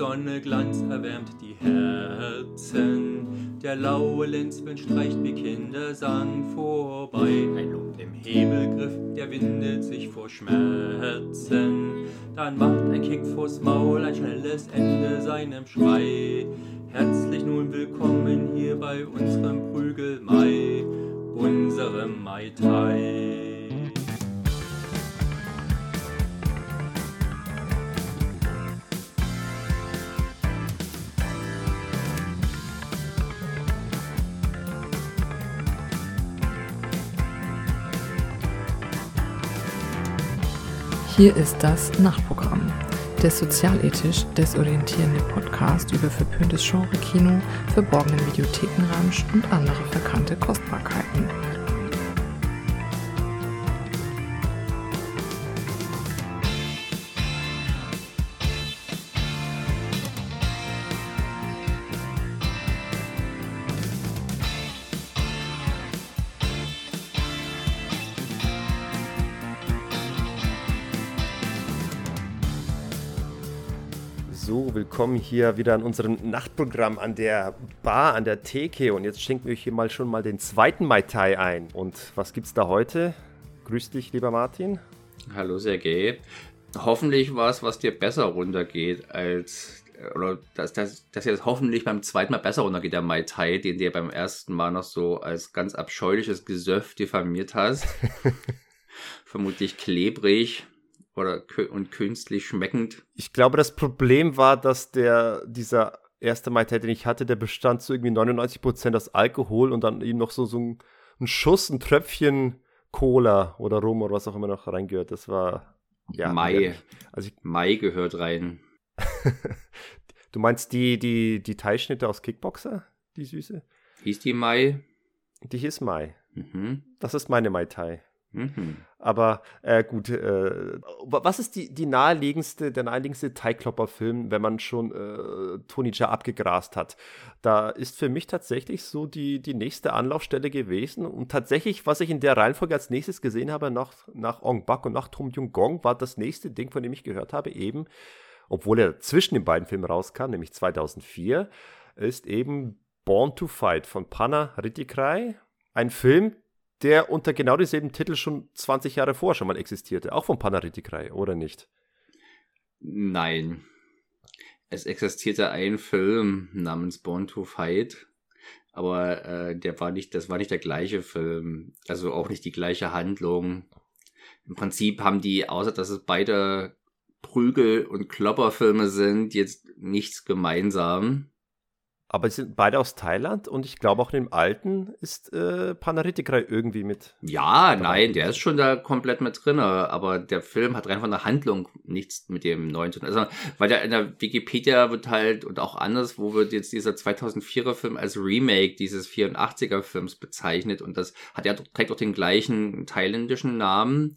Sonne Glanz erwärmt die Herzen. Der laue Lenzwind streicht wie Kindersang vorbei. Ein Lump im Hebelgriff, der windet sich vor Schmerzen. Dann macht ein Kick vors Maul ein schnelles Ende seinem Schrei. Herzlich nun willkommen hier bei unserem Prügelmai, unserem Mai Tai. Hier ist das Nachtprogramm, der sozialethisch desorientierende Podcast über verpöntes Genre-Kino, verborgenen Videothekenramsch und andere verkannte Kostbarkeiten. Willkommen hier wieder an unserem Nachtprogramm an der Bar, an der Theke. Und jetzt schenken wir euch hier mal schon mal den zweiten Mai Tai ein. Und was gibt's da heute? Grüß dich, lieber Martin. Hallo, Sergej. Hoffentlich war es, was dir besser runtergeht als. Oder dass, dass, dass jetzt hoffentlich beim zweiten Mal besser runtergeht, der Mai Tai, den dir beim ersten Mal noch so als ganz abscheuliches Gesöff diffamiert hast. Vermutlich klebrig oder und künstlich schmeckend. Ich glaube, das Problem war, dass der dieser erste Mai den ich hatte, der bestand zu irgendwie 99% aus Alkohol und dann eben noch so, so ein, ein Schuss, ein Tröpfchen Cola oder Rum oder was auch immer noch reingehört. Das war ja Mai. Also ich, Mai gehört rein. du meinst die die die Teilschnitte aus Kickboxer, die süße? Hieß die Mai? Die hieß Mai. Mhm. Das ist meine Mai Tai. Mhm. Aber äh, gut, äh, was ist die, die naheliegendste, der naheliegendste Teigklopper-Film, wenn man schon äh, Tony Jaa abgegrast hat? Da ist für mich tatsächlich so die, die nächste Anlaufstelle gewesen. Und tatsächlich, was ich in der Reihenfolge als nächstes gesehen habe, nach, nach Ong Bak und nach Tom Jung Gong, war das nächste Ding, von dem ich gehört habe, eben, obwohl er zwischen den beiden Filmen rauskam, nämlich 2004, ist eben Born to Fight von Panna Rittikrai. Ein Film, der unter genau dieselben Titel schon 20 Jahre vorher schon mal existierte, auch von Panaritikrei, oder nicht? Nein. Es existierte ein Film namens Born to Fight, aber äh, der war nicht, das war nicht der gleiche Film, also auch nicht die gleiche Handlung. Im Prinzip haben die, außer dass es beide Prügel- und Klopperfilme sind, jetzt nichts gemeinsam. Aber sie sind beide aus Thailand und ich glaube auch in dem alten ist äh, Panaritikrai irgendwie mit. Ja, dabei. nein, der ist schon da komplett mit drin, aber der Film hat rein von der Handlung nichts mit dem neuen zu tun. Also, weil der in der Wikipedia wird halt und auch anders, wo wird jetzt dieser 2004er Film als Remake dieses 84er Films bezeichnet und das hat ja trägt auch den gleichen thailändischen Namen,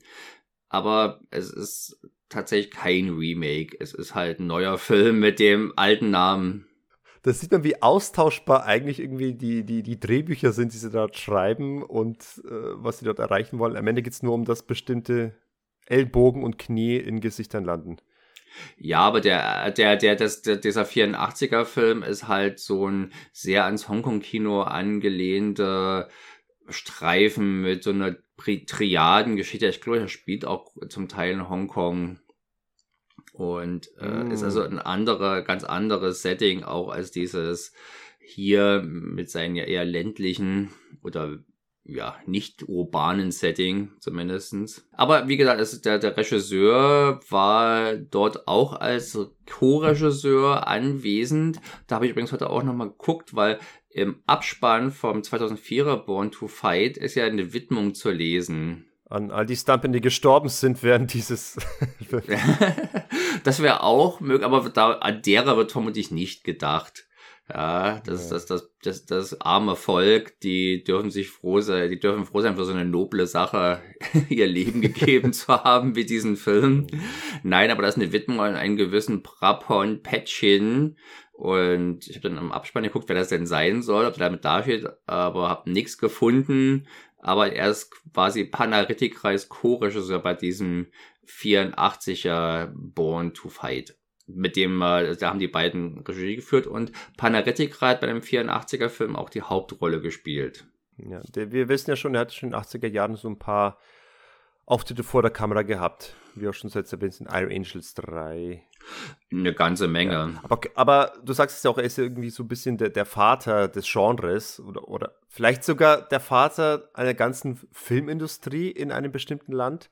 aber es ist tatsächlich kein Remake. Es ist halt ein neuer Film mit dem alten Namen da sieht man, wie austauschbar eigentlich irgendwie die, die, die Drehbücher sind, die sie dort schreiben und äh, was sie dort erreichen wollen. Am Ende geht es nur um das bestimmte Ellbogen und Knie in Gesichtern landen. Ja, aber der, der, der, das, dieser 84er-Film ist halt so ein sehr ans Hongkong-Kino angelehnter Streifen mit so einer Triadengeschichte. Ich glaube, er spielt auch zum Teil in Hongkong und äh, mm. ist also ein anderer, ganz anderes Setting auch als dieses hier mit seinen ja eher ländlichen oder ja, nicht urbanen Setting zumindestens. Aber wie gesagt, es, der, der Regisseur war dort auch als Co-Regisseur anwesend. Da habe ich übrigens heute auch nochmal geguckt, weil im Abspann vom 2004er Born to Fight ist ja eine Widmung zu lesen an all die Stumpen, die gestorben sind während dieses. das wäre auch möglich, aber da, an derer wird vermutlich nicht gedacht. Ja, das, ja. Das, das, das, das arme Volk, die dürfen sich froh sein, die dürfen froh sein, für so eine noble Sache ihr Leben gegeben zu haben, wie diesen Film. Mhm. Nein, aber das ist eine Widmung an einen gewissen Prapon Petchin. Und ich habe dann im Abspann geguckt, wer das denn sein soll, ob der damit da steht, aber habe nichts gefunden aber er ist quasi Panaritikreis Co-Regisseur bei diesem 84er Born to Fight. mit dem, äh, da haben die beiden Regie geführt und Panaretic hat bei dem 84er Film auch die Hauptrolle gespielt. Ja, der, wir wissen ja schon, er hat schon in den 80er Jahren so ein paar Auftritte vor der Kamera gehabt. Wie auch schon seit erwähnt sind Iron Angels 3. Eine ganze Menge. Ja, aber, aber, du sagst es ja auch, er ist irgendwie so ein bisschen der, der Vater des Genres oder, oder vielleicht sogar der Vater einer ganzen Filmindustrie in einem bestimmten Land.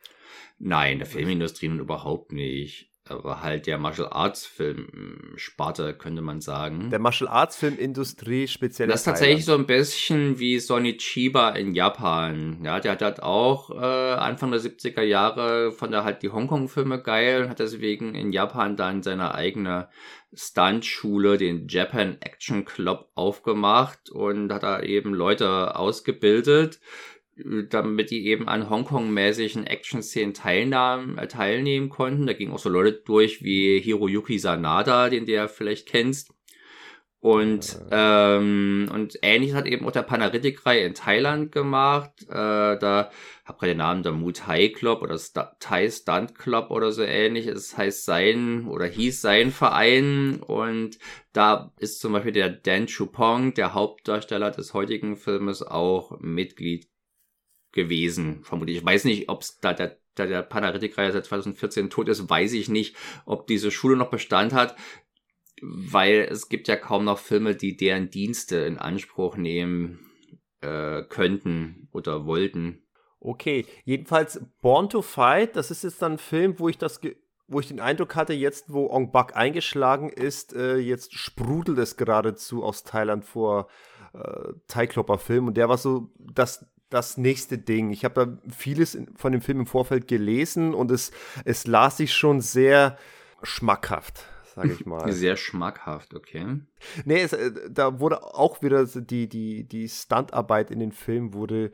Nein, der Filmindustrie nun überhaupt nicht aber halt der Martial Arts Film Sparte, könnte man sagen. Der Martial Arts Film Industrie speziell. Das ist tatsächlich so ein bisschen wie Sonny Chiba in Japan. Ja, der hat halt auch äh, Anfang der 70er Jahre von der halt die Hongkong Filme geil und hat deswegen in Japan dann seine eigene Stuntschule, den Japan Action Club aufgemacht und hat da eben Leute ausgebildet, damit die eben an Hongkong-mäßigen Action-Szenen äh, teilnehmen konnten. Da gingen auch so Leute durch wie Hiroyuki Sanada, den du ja vielleicht kennst. Und, ähm, und ähnliches hat eben auch der Panaritic-Reihe in Thailand gemacht. Äh, da hab gerade den Namen der Muay Club oder St Thai Stunt Club oder so ähnlich. Es heißt sein oder hieß sein Verein. Und da ist zum Beispiel der Dan Chupong, der Hauptdarsteller des heutigen Filmes, auch Mitglied gewesen, vermutlich. Ich weiß nicht, ob es da der, da der Panaritik-Reihe seit 2014 tot ist, weiß ich nicht, ob diese Schule noch Bestand hat, weil es gibt ja kaum noch Filme, die deren Dienste in Anspruch nehmen äh, könnten oder wollten. Okay, jedenfalls Born to Fight, das ist jetzt dann ein Film, wo ich das wo ich den Eindruck hatte, jetzt wo Ong Bak eingeschlagen ist, äh, jetzt sprudelt es geradezu aus Thailand vor äh, Thai Klopper Film und der war so das das nächste Ding. Ich habe da vieles von dem Film im Vorfeld gelesen und es, es las sich schon sehr schmackhaft, sage ich mal. Sehr schmackhaft, okay. Nee, es, äh, da wurde auch wieder die, die, die Standarbeit in den Film wurde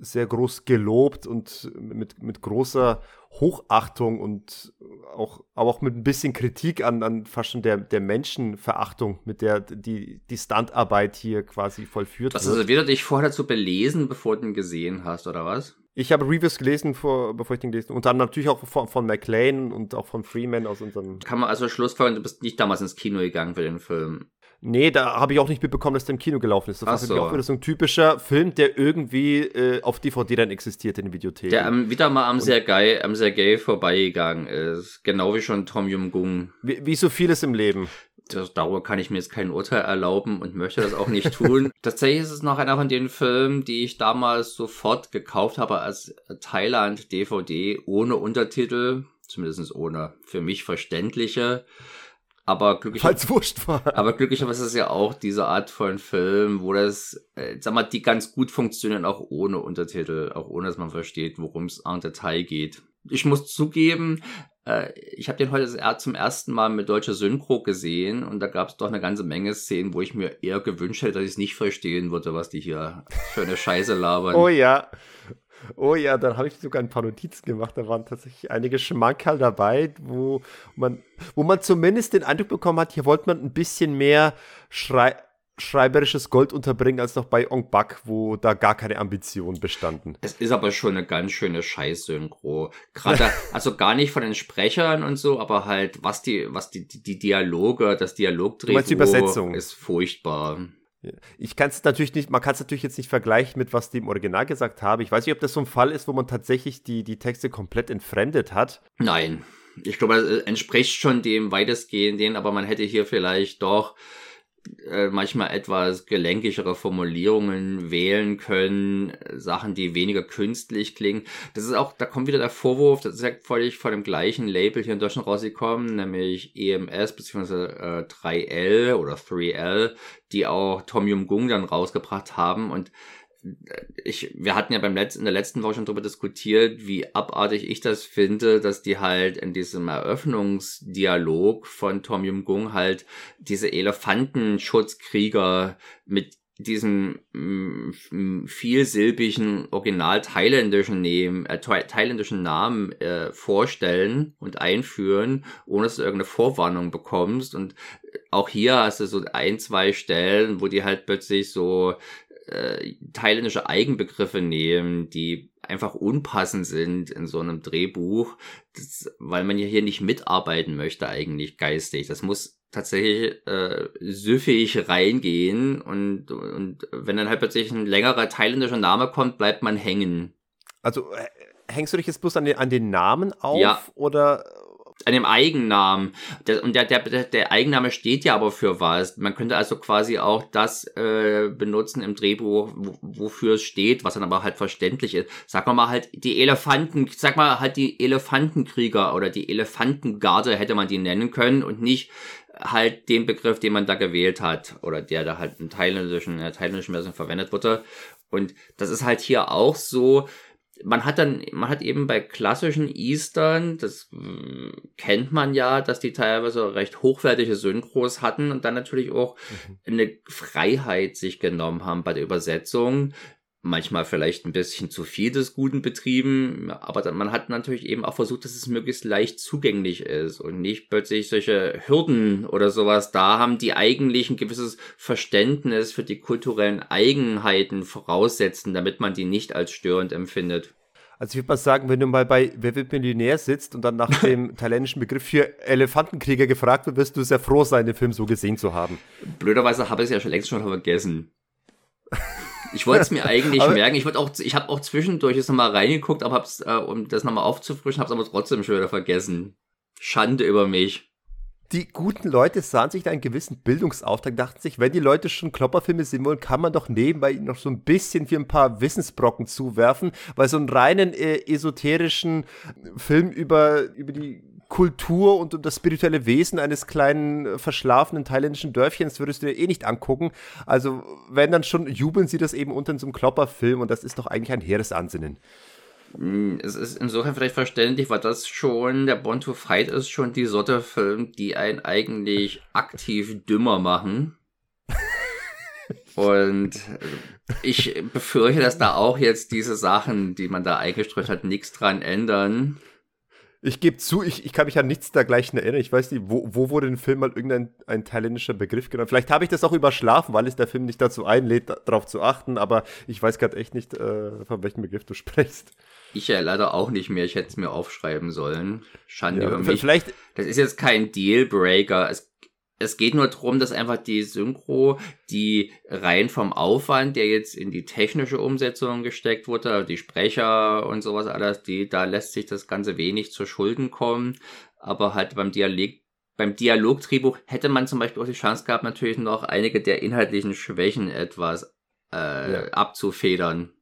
sehr groß gelobt und mit, mit großer Hochachtung und auch, aber auch mit ein bisschen Kritik an, an fast schon der, der Menschenverachtung, mit der die, die Standarbeit hier quasi vollführt was, wird. Also wieder dich vorher dazu belesen, bevor du ihn gesehen hast, oder was? Ich habe Reviews gelesen, vor, bevor ich den gelesen habe. Und dann natürlich auch von, von McLean und auch von Freeman aus unserem. Kann man also schlussfolgern, du bist nicht damals ins Kino gegangen für den Film. Nee, da habe ich auch nicht mitbekommen, dass der im Kino gelaufen ist. Das war so. auch wieder so ein typischer Film, der irgendwie äh, auf DVD dann existiert in den Videotheken. Der ähm, wieder mal am Sergei, am Sergei vorbeigegangen ist. Genau wie schon Tom Yum-Gung. Wie, wie so vieles im Leben. Darüber kann ich mir jetzt kein Urteil erlauben und möchte das auch nicht tun. Tatsächlich ist es noch einer von den Filmen, die ich damals sofort gekauft habe als Thailand-DVD ohne Untertitel, zumindest ohne für mich verständliche. Aber glücklicherweise, wurscht war. aber glücklicherweise ist es ja auch diese Art von Film, wo das, äh, sag mal, die ganz gut funktionieren, auch ohne Untertitel, auch ohne, dass man versteht, worum es en Detail geht. Ich muss zugeben, ich habe den heute zum ersten Mal mit deutscher Synchro gesehen und da gab es doch eine ganze Menge Szenen, wo ich mir eher gewünscht hätte, dass ich es nicht verstehen würde, was die hier für eine Scheiße labern. Oh ja. Oh ja, dann habe ich sogar ein paar Notizen gemacht. Da waren tatsächlich einige Schmankerl dabei, wo man, wo man zumindest den Eindruck bekommen hat, hier wollte man ein bisschen mehr Schrei schreiberisches Gold unterbringen als noch bei Ong Bak, wo da gar keine Ambitionen bestanden. Es ist aber schon eine ganz schöne Scheiß-Synchro. Gerade, also gar nicht von den Sprechern und so, aber halt, was die, was die, die, die Dialoge, das Dialogdrehbuch ist furchtbar. Ich kann es natürlich nicht, man kann es natürlich jetzt nicht vergleichen mit was die im Original gesagt habe. Ich weiß nicht, ob das so ein Fall ist, wo man tatsächlich die, die Texte komplett entfremdet hat. Nein. Ich glaube, es entspricht schon dem weitestgehenden, aber man hätte hier vielleicht doch äh, manchmal etwas gelenkigere Formulierungen wählen können, Sachen, die weniger künstlich klingen. Das ist auch, da kommt wieder der Vorwurf, das ist ja völlig von dem gleichen Label hier in Deutschland rausgekommen, nämlich EMS bzw. Äh, 3L oder 3L, die auch Tom Yum Gung dann rausgebracht haben und ich, wir hatten ja beim letzten, in der letzten Woche schon darüber diskutiert, wie abartig ich das finde, dass die halt in diesem Eröffnungsdialog von Tom Yum Gung halt diese Elefantenschutzkrieger mit diesem mm, vielsilbigen original thailändischen Namen, äh, thailändischen Namen äh, vorstellen und einführen, ohne dass du irgendeine Vorwarnung bekommst. Und auch hier hast du so ein, zwei Stellen, wo die halt plötzlich so äh, thailändische Eigenbegriffe nehmen, die einfach unpassend sind in so einem Drehbuch, das, weil man ja hier nicht mitarbeiten möchte eigentlich geistig. Das muss tatsächlich äh, süffig reingehen und, und wenn dann halt plötzlich ein längerer thailändischer Name kommt, bleibt man hängen. Also äh, hängst du dich jetzt bloß an den, an den Namen auf ja. oder an dem Eigennamen. Der, und der, der, der Eigenname steht ja aber für was. Man könnte also quasi auch das äh, benutzen im Drehbuch, wofür es steht, was dann aber halt verständlich ist. Sag mal halt die Elefanten, sag mal halt die Elefantenkrieger oder die Elefantengarde hätte man die nennen können und nicht halt den Begriff, den man da gewählt hat oder der da halt im thailändischen, in der thailändischen Version verwendet wurde. Und das ist halt hier auch so, man hat dann, man hat eben bei klassischen Eastern, das mh, kennt man ja, dass die teilweise recht hochwertige Synchros hatten und dann natürlich auch mhm. eine Freiheit sich genommen haben bei der Übersetzung, manchmal vielleicht ein bisschen zu viel des Guten betrieben, aber dann, man hat natürlich eben auch versucht, dass es möglichst leicht zugänglich ist und nicht plötzlich solche Hürden oder sowas da haben, die eigentlich ein gewisses Verständnis für die kulturellen Eigenheiten voraussetzen, damit man die nicht als störend empfindet. Also ich würde mal sagen, wenn du mal bei Wer wird Millionär sitzt und dann nach dem thailändischen Begriff für Elefantenkrieger gefragt wird, wirst du sehr froh sein, den Film so gesehen zu haben. Blöderweise habe ich es ja schon längst schon vergessen. Ich wollte es mir eigentlich aber, merken. Ich auch, ich habe auch zwischendurch jetzt nochmal reingeguckt, aber hab's, äh, um das nochmal aufzufrischen, habe es aber trotzdem schon wieder vergessen. Schande über mich. Die guten Leute sahen sich da einen gewissen Bildungsauftrag, dachten sich, wenn die Leute schon Klopperfilme sehen wollen, kann man doch nebenbei noch so ein bisschen für ein paar Wissensbrocken zuwerfen, weil so einen reinen äh, esoterischen Film über, über die Kultur und um das spirituelle Wesen eines kleinen, äh, verschlafenen thailändischen Dörfchens würdest du dir eh nicht angucken. Also, wenn dann schon, jubeln sie das eben unter in so einem Klopperfilm und das ist doch eigentlich ein hehres Ansinnen. Hm, es ist insofern vielleicht verständlich, weil das schon, der Born to Fight ist schon die Sorte Film, die einen eigentlich aktiv dümmer machen. Und ich befürchte, dass da auch jetzt diese Sachen, die man da eingestreut hat, nichts dran ändern. Ich gebe zu, ich, ich kann mich an nichts dergleichen erinnern. Ich weiß nicht, wo, wo wurde im Film mal irgendein ein thailändischer Begriff genannt. Vielleicht habe ich das auch überschlafen, weil es der Film nicht dazu einlädt, darauf zu achten, aber ich weiß gerade echt nicht, äh, von welchem Begriff du sprichst. Ich ja leider auch nicht mehr. Ich hätte es mir aufschreiben sollen. Schande ja, über mich. Vielleicht. Das ist jetzt kein Dealbreaker. Es es geht nur darum, dass einfach die Synchro, die rein vom Aufwand, der jetzt in die technische Umsetzung gesteckt wurde, die Sprecher und sowas alles, die, da lässt sich das Ganze wenig zu Schulden kommen. Aber halt beim Dialekt beim Dialogdrehbuch hätte man zum Beispiel auch die Chance gehabt, natürlich noch einige der inhaltlichen Schwächen etwas äh, ja. abzufedern.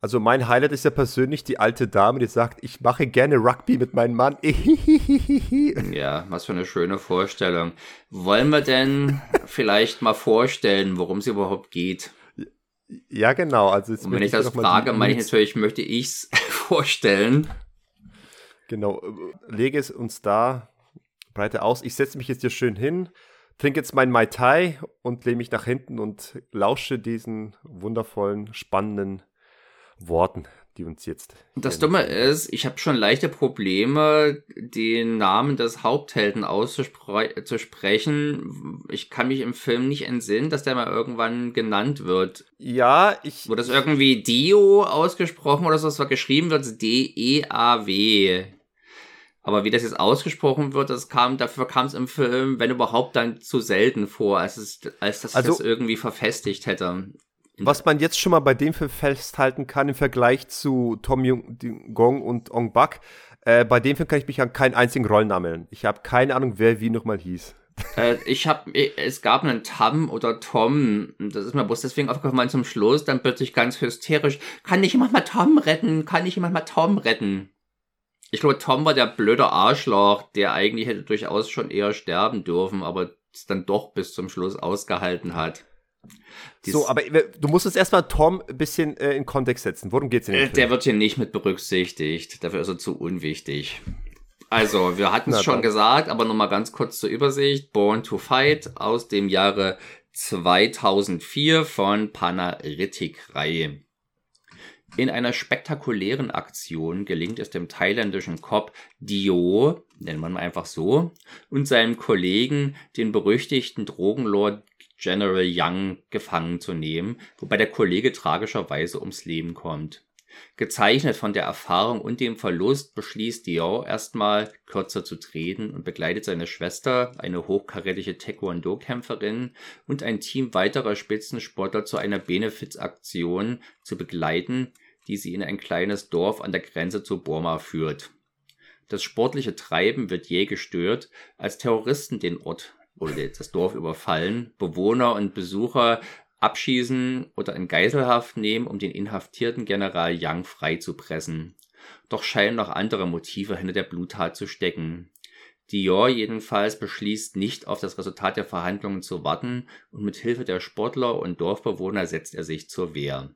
Also mein Highlight ist ja persönlich die alte Dame, die sagt, ich mache gerne Rugby mit meinem Mann. ja, was für eine schöne Vorstellung. Wollen wir denn vielleicht mal vorstellen, worum es überhaupt geht? Ja, genau. Also Und wenn ich das frage, meine ich natürlich, möchte ich es vorstellen. Genau, lege es uns da breite aus. Ich setze mich jetzt hier schön hin, trinke jetzt mein Mai Tai und lehne mich nach hinten und lausche diesen wundervollen, spannenden Worten, die uns jetzt. Das Dumme ist, ich habe schon leichte Probleme, den Namen des Haupthelden auszusprechen. Ich kann mich im Film nicht entsinnen, dass der mal irgendwann genannt wird. Ja, ich. Wurde das irgendwie Dio ausgesprochen oder so? Es war geschrieben wird D-E-A-W. Aber wie das jetzt ausgesprochen wird, das kam, dafür kam es im Film, wenn überhaupt, dann zu selten vor, als es, als dass also, das irgendwie verfestigt hätte. Was man jetzt schon mal bei dem Film festhalten kann im Vergleich zu Tom Jung, Gong und Ong Bak, äh, bei dem Film kann ich mich an keinen einzigen Rollennamen erinnern. Ich habe keine Ahnung, wer wie nochmal hieß. Äh, ich habe, es gab einen Tam oder Tom, das ist mir bloß deswegen aufgefallen zum Schluss, dann plötzlich ganz hysterisch, kann ich jemand mal Tom retten, kann ich jemand mal Tom retten? Ich glaube, Tom war der blöde Arschloch, der eigentlich hätte durchaus schon eher sterben dürfen, aber es dann doch bis zum Schluss ausgehalten hat. So, aber du musst jetzt erstmal Tom ein bisschen äh, in Kontext setzen. Worum geht's denn? Äh, der wird hier nicht mit berücksichtigt. Dafür ist er zu unwichtig. Also, wir hatten es schon dann. gesagt, aber nochmal ganz kurz zur Übersicht. Born to Fight aus dem Jahre 2004 von Panaritik-Reihe. In einer spektakulären Aktion gelingt es dem thailändischen Cop Dio, nennt man einfach so, und seinem Kollegen, den berüchtigten Drogenlord General Young gefangen zu nehmen, wobei der Kollege tragischerweise ums Leben kommt. Gezeichnet von der Erfahrung und dem Verlust beschließt Dior erstmal kürzer zu treten und begleitet seine Schwester, eine hochkarätige Taekwondo-Kämpferin und ein Team weiterer Spitzensportler zu einer Benefizaktion zu begleiten, die sie in ein kleines Dorf an der Grenze zu Burma führt. Das sportliche Treiben wird je gestört, als Terroristen den Ort oder das Dorf überfallen, Bewohner und Besucher abschießen oder in Geiselhaft nehmen, um den inhaftierten General Yang freizupressen. Doch scheinen noch andere Motive hinter der Bluttat zu stecken. Dior jedenfalls beschließt nicht auf das Resultat der Verhandlungen zu warten und mit Hilfe der Sportler und Dorfbewohner setzt er sich zur Wehr.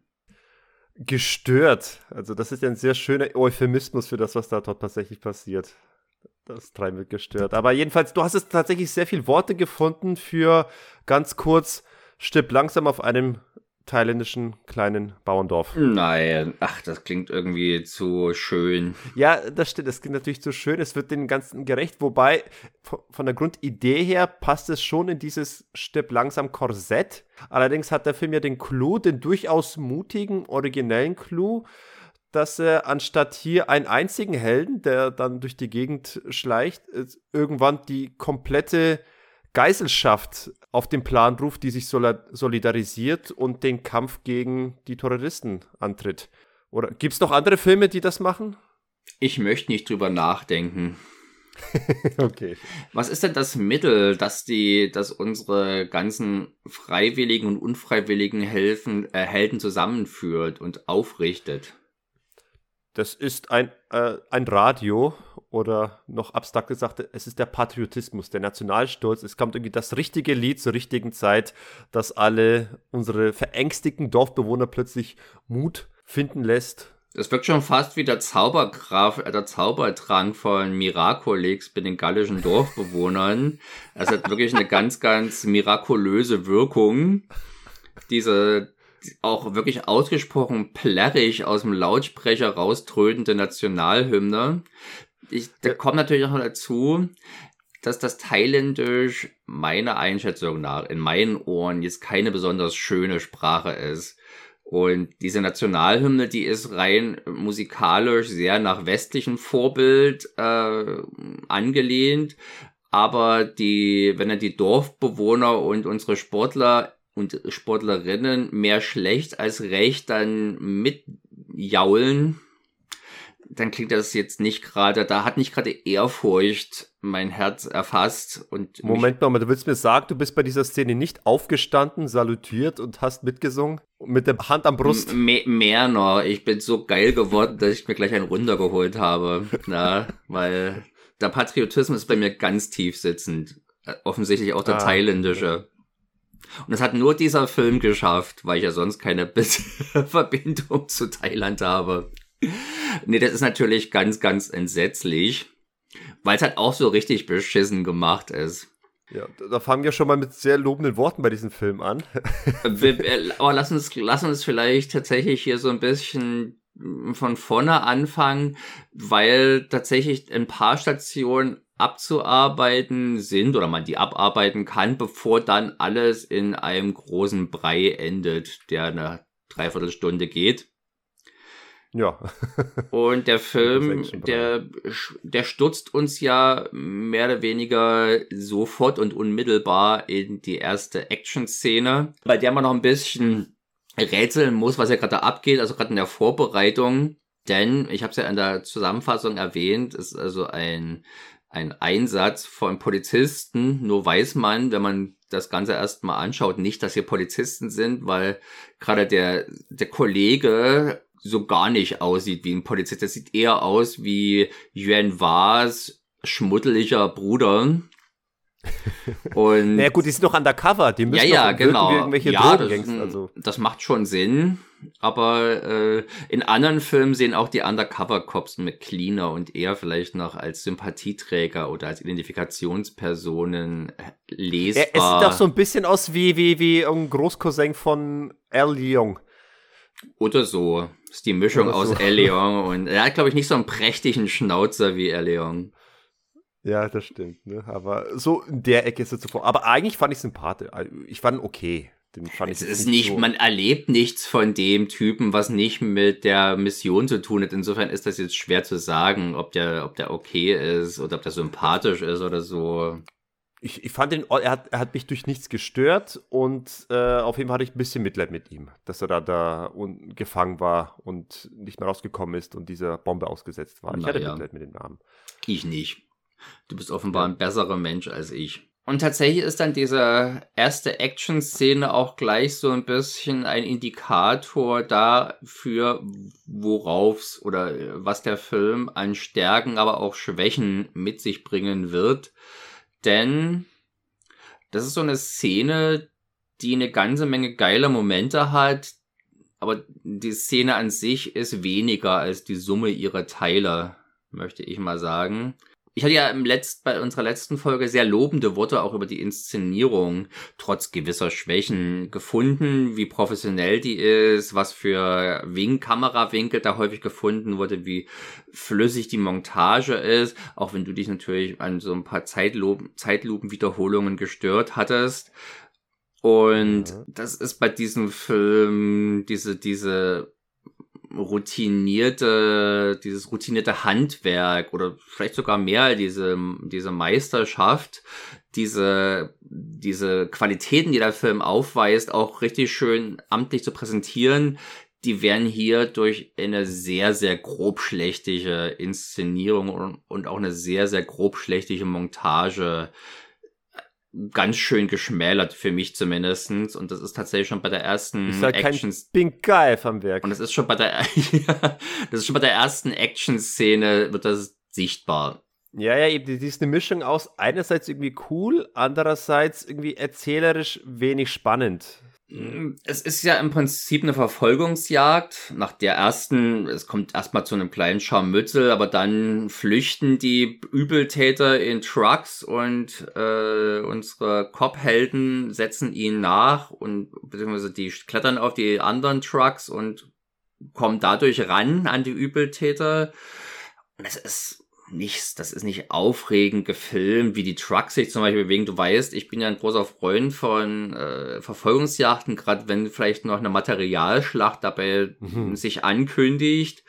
Gestört. Also das ist ja ein sehr schöner Euphemismus für das, was da dort tatsächlich passiert. Das Treiben wird gestört. Aber jedenfalls, du hast es tatsächlich sehr viele Worte gefunden für ganz kurz stirbt langsam auf einem thailändischen kleinen Bauerndorf. Nein, ach, das klingt irgendwie zu schön. Ja, das stimmt, das klingt natürlich zu schön. Es wird den Ganzen gerecht, wobei von der Grundidee her passt es schon in dieses stirbt langsam Korsett. Allerdings hat der Film ja den Clou, den durchaus mutigen, originellen Clou, dass er anstatt hier einen einzigen Helden, der dann durch die Gegend schleicht, irgendwann die komplette Geiselschaft auf den Plan ruft, die sich solidarisiert und den Kampf gegen die Terroristen antritt. Oder gibt es noch andere Filme, die das machen? Ich möchte nicht drüber nachdenken. okay. Was ist denn das Mittel, das die, dass unsere ganzen freiwilligen und unfreiwilligen Helfen, äh, Helden zusammenführt und aufrichtet? Das ist ein, äh, ein Radio oder noch abstrakt gesagt, es ist der Patriotismus, der Nationalstolz. Es kommt irgendwie das richtige Lied zur richtigen Zeit, das alle unsere verängstigten Dorfbewohner plötzlich Mut finden lässt. Das wirkt schon fast wie der Zauberkraft, äh, der Zaubertrank von Miraculix bei den gallischen Dorfbewohnern. Es hat wirklich eine ganz, ganz mirakulöse Wirkung. Diese auch wirklich ausgesprochen plärrig aus dem Lautsprecher rauströtende Nationalhymne ich, da kommt natürlich noch dazu, dass das Thailändisch meiner Einschätzung nach in meinen Ohren jetzt keine besonders schöne Sprache ist. Und diese Nationalhymne, die ist rein musikalisch sehr nach westlichem Vorbild äh, angelehnt. Aber die, wenn er die Dorfbewohner und unsere Sportler und Sportlerinnen mehr schlecht als recht dann mitjaulen, dann klingt das jetzt nicht gerade, da hat nicht gerade Ehrfurcht mein Herz erfasst und. Moment mal, du willst mir sagen, du bist bei dieser Szene nicht aufgestanden, salutiert und hast mitgesungen? Mit der Hand am Brust? Mehr, mehr noch. Ich bin so geil geworden, dass ich mir gleich einen runtergeholt habe. Na, weil der Patriotismus ist bei mir ganz tief sitzend. Äh, offensichtlich auch der ah, thailändische. Und das hat nur dieser Film geschafft, weil ich ja sonst keine Verbindung zu Thailand habe nee, das ist natürlich ganz, ganz entsetzlich, weil es halt auch so richtig beschissen gemacht ist. Ja, da fangen wir schon mal mit sehr lobenden Worten bei diesem Film an. Aber lass uns, lass uns vielleicht tatsächlich hier so ein bisschen von vorne anfangen, weil tatsächlich ein paar Stationen abzuarbeiten sind oder man die abarbeiten kann, bevor dann alles in einem großen Brei endet, der eine Dreiviertelstunde geht. Ja. Und der Film, der, der stutzt uns ja mehr oder weniger sofort und unmittelbar in die erste Action-Szene, bei der man noch ein bisschen rätseln muss, was ja gerade abgeht, also gerade in der Vorbereitung. Denn, ich habe es ja in der Zusammenfassung erwähnt, ist also ein, ein Einsatz von Polizisten. Nur weiß man, wenn man das Ganze erstmal anschaut, nicht, dass hier Polizisten sind, weil gerade der, der Kollege so gar nicht aussieht wie ein Polizist. Das sieht eher aus wie Yuan Wars schmuddeliger Bruder. Und naja gut, die sind doch undercover, die müssen ja, ja, genau. irgendwelche ja, das, also. das macht schon Sinn, aber äh, in anderen Filmen sehen auch die Undercover-Cops mit cleaner und eher vielleicht noch als Sympathieträger oder als Identifikationspersonen lesbar. Er, es sieht doch so ein bisschen aus wie, wie, wie ein Großcousin von Al Young. Oder so. Das ist die Mischung Oder aus so. Eleon und er hat, glaube ich, nicht so einen prächtigen Schnauzer wie Eleon. Ja, das stimmt, ne? Aber so in der Ecke ist es zuvor. Aber eigentlich fand ich sympathisch. Ich fand okay. Den fand es ich ist nicht, so. man erlebt nichts von dem Typen, was nicht mit der Mission zu tun hat. Insofern ist das jetzt schwer zu sagen, ob der, ob der okay ist oder ob der sympathisch ist oder so. Ich, ich fand ihn, er hat, er hat mich durch nichts gestört und äh, auf jeden Fall hatte ich ein bisschen Mitleid mit ihm, dass er da, da gefangen war und nicht mehr rausgekommen ist und dieser Bombe ausgesetzt war. Ich Na hatte ja. Mitleid mit dem Namen. Ich nicht. Du bist offenbar ein besserer Mensch als ich. Und tatsächlich ist dann diese erste Action-Szene auch gleich so ein bisschen ein Indikator dafür, worauf's oder was der Film an Stärken, aber auch Schwächen mit sich bringen wird. Denn das ist so eine Szene, die eine ganze Menge geiler Momente hat, aber die Szene an sich ist weniger als die Summe ihrer Teile, möchte ich mal sagen. Ich hatte ja im Letzt, bei unserer letzten Folge sehr lobende Worte auch über die Inszenierung, trotz gewisser Schwächen gefunden, wie professionell die ist, was für Wink Kamerawinkel da häufig gefunden wurde, wie flüssig die Montage ist, auch wenn du dich natürlich an so ein paar Zeitlupen-Wiederholungen gestört hattest. Und das ist bei diesem Film diese, diese routinierte, dieses routinierte Handwerk oder vielleicht sogar mehr diese, diese Meisterschaft, diese, diese Qualitäten, die der Film aufweist, auch richtig schön amtlich zu präsentieren, die werden hier durch eine sehr, sehr grobschlächtige Inszenierung und, auch eine sehr, sehr grobschlächtige Montage ganz schön geschmälert für mich zumindestens. Und das ist tatsächlich schon bei der ersten ist halt Action Pink geil vom Werk. Und das ist schon bei der das ist schon bei der ersten Action Szene wird das sichtbar. Ja ja eben die ist eine Mischung aus einerseits irgendwie cool andererseits irgendwie erzählerisch wenig spannend es ist ja im Prinzip eine Verfolgungsjagd. Nach der ersten, es kommt erstmal zu einem kleinen Scharmützel, aber dann flüchten die Übeltäter in Trucks und äh, unsere Cop-Helden setzen ihnen nach und beziehungsweise die klettern auf die anderen Trucks und kommen dadurch ran an die Übeltäter. Und es ist nichts, das ist nicht aufregend gefilmt, wie die Trucks sich zum Beispiel bewegen. Du weißt, ich bin ja ein großer Freund von äh, Verfolgungsjachten, gerade wenn vielleicht noch eine Materialschlacht dabei mhm. sich ankündigt.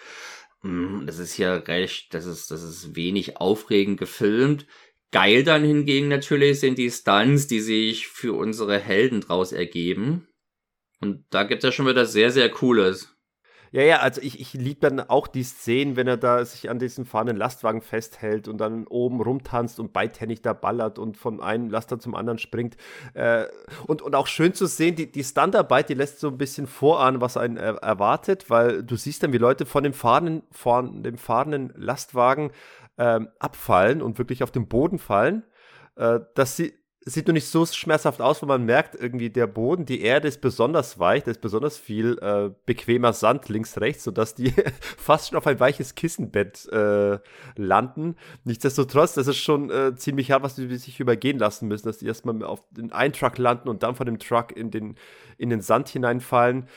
Mm, das ist ja recht, das ist, das ist wenig aufregend gefilmt. Geil dann hingegen natürlich sind die Stunts, die sich für unsere Helden draus ergeben. Und da gibt es ja schon wieder sehr, sehr Cooles. Ja, ja, also ich, ich liebe dann auch die Szenen, wenn er da sich an diesem fahrenden Lastwagen festhält und dann oben rumtanzt und beidhändig da ballert und von einem Laster zum anderen springt. Äh, und, und auch schön zu sehen, die, die Standarbeit, die lässt so ein bisschen vorahnen, was einen äh, erwartet, weil du siehst dann, wie Leute von dem fahrenden, von dem fahrenden Lastwagen ähm, abfallen und wirklich auf den Boden fallen. Äh, dass sie sieht nur nicht so schmerzhaft aus, wo man merkt, irgendwie der Boden, die Erde ist besonders weich, da ist besonders viel äh, bequemer Sand links, rechts, sodass die fast schon auf ein weiches Kissenbett äh, landen. Nichtsdestotrotz, das ist schon äh, ziemlich hart, was die sich übergehen lassen müssen, dass die erstmal auf den einen Truck landen und dann von dem Truck in den, in den Sand hineinfallen.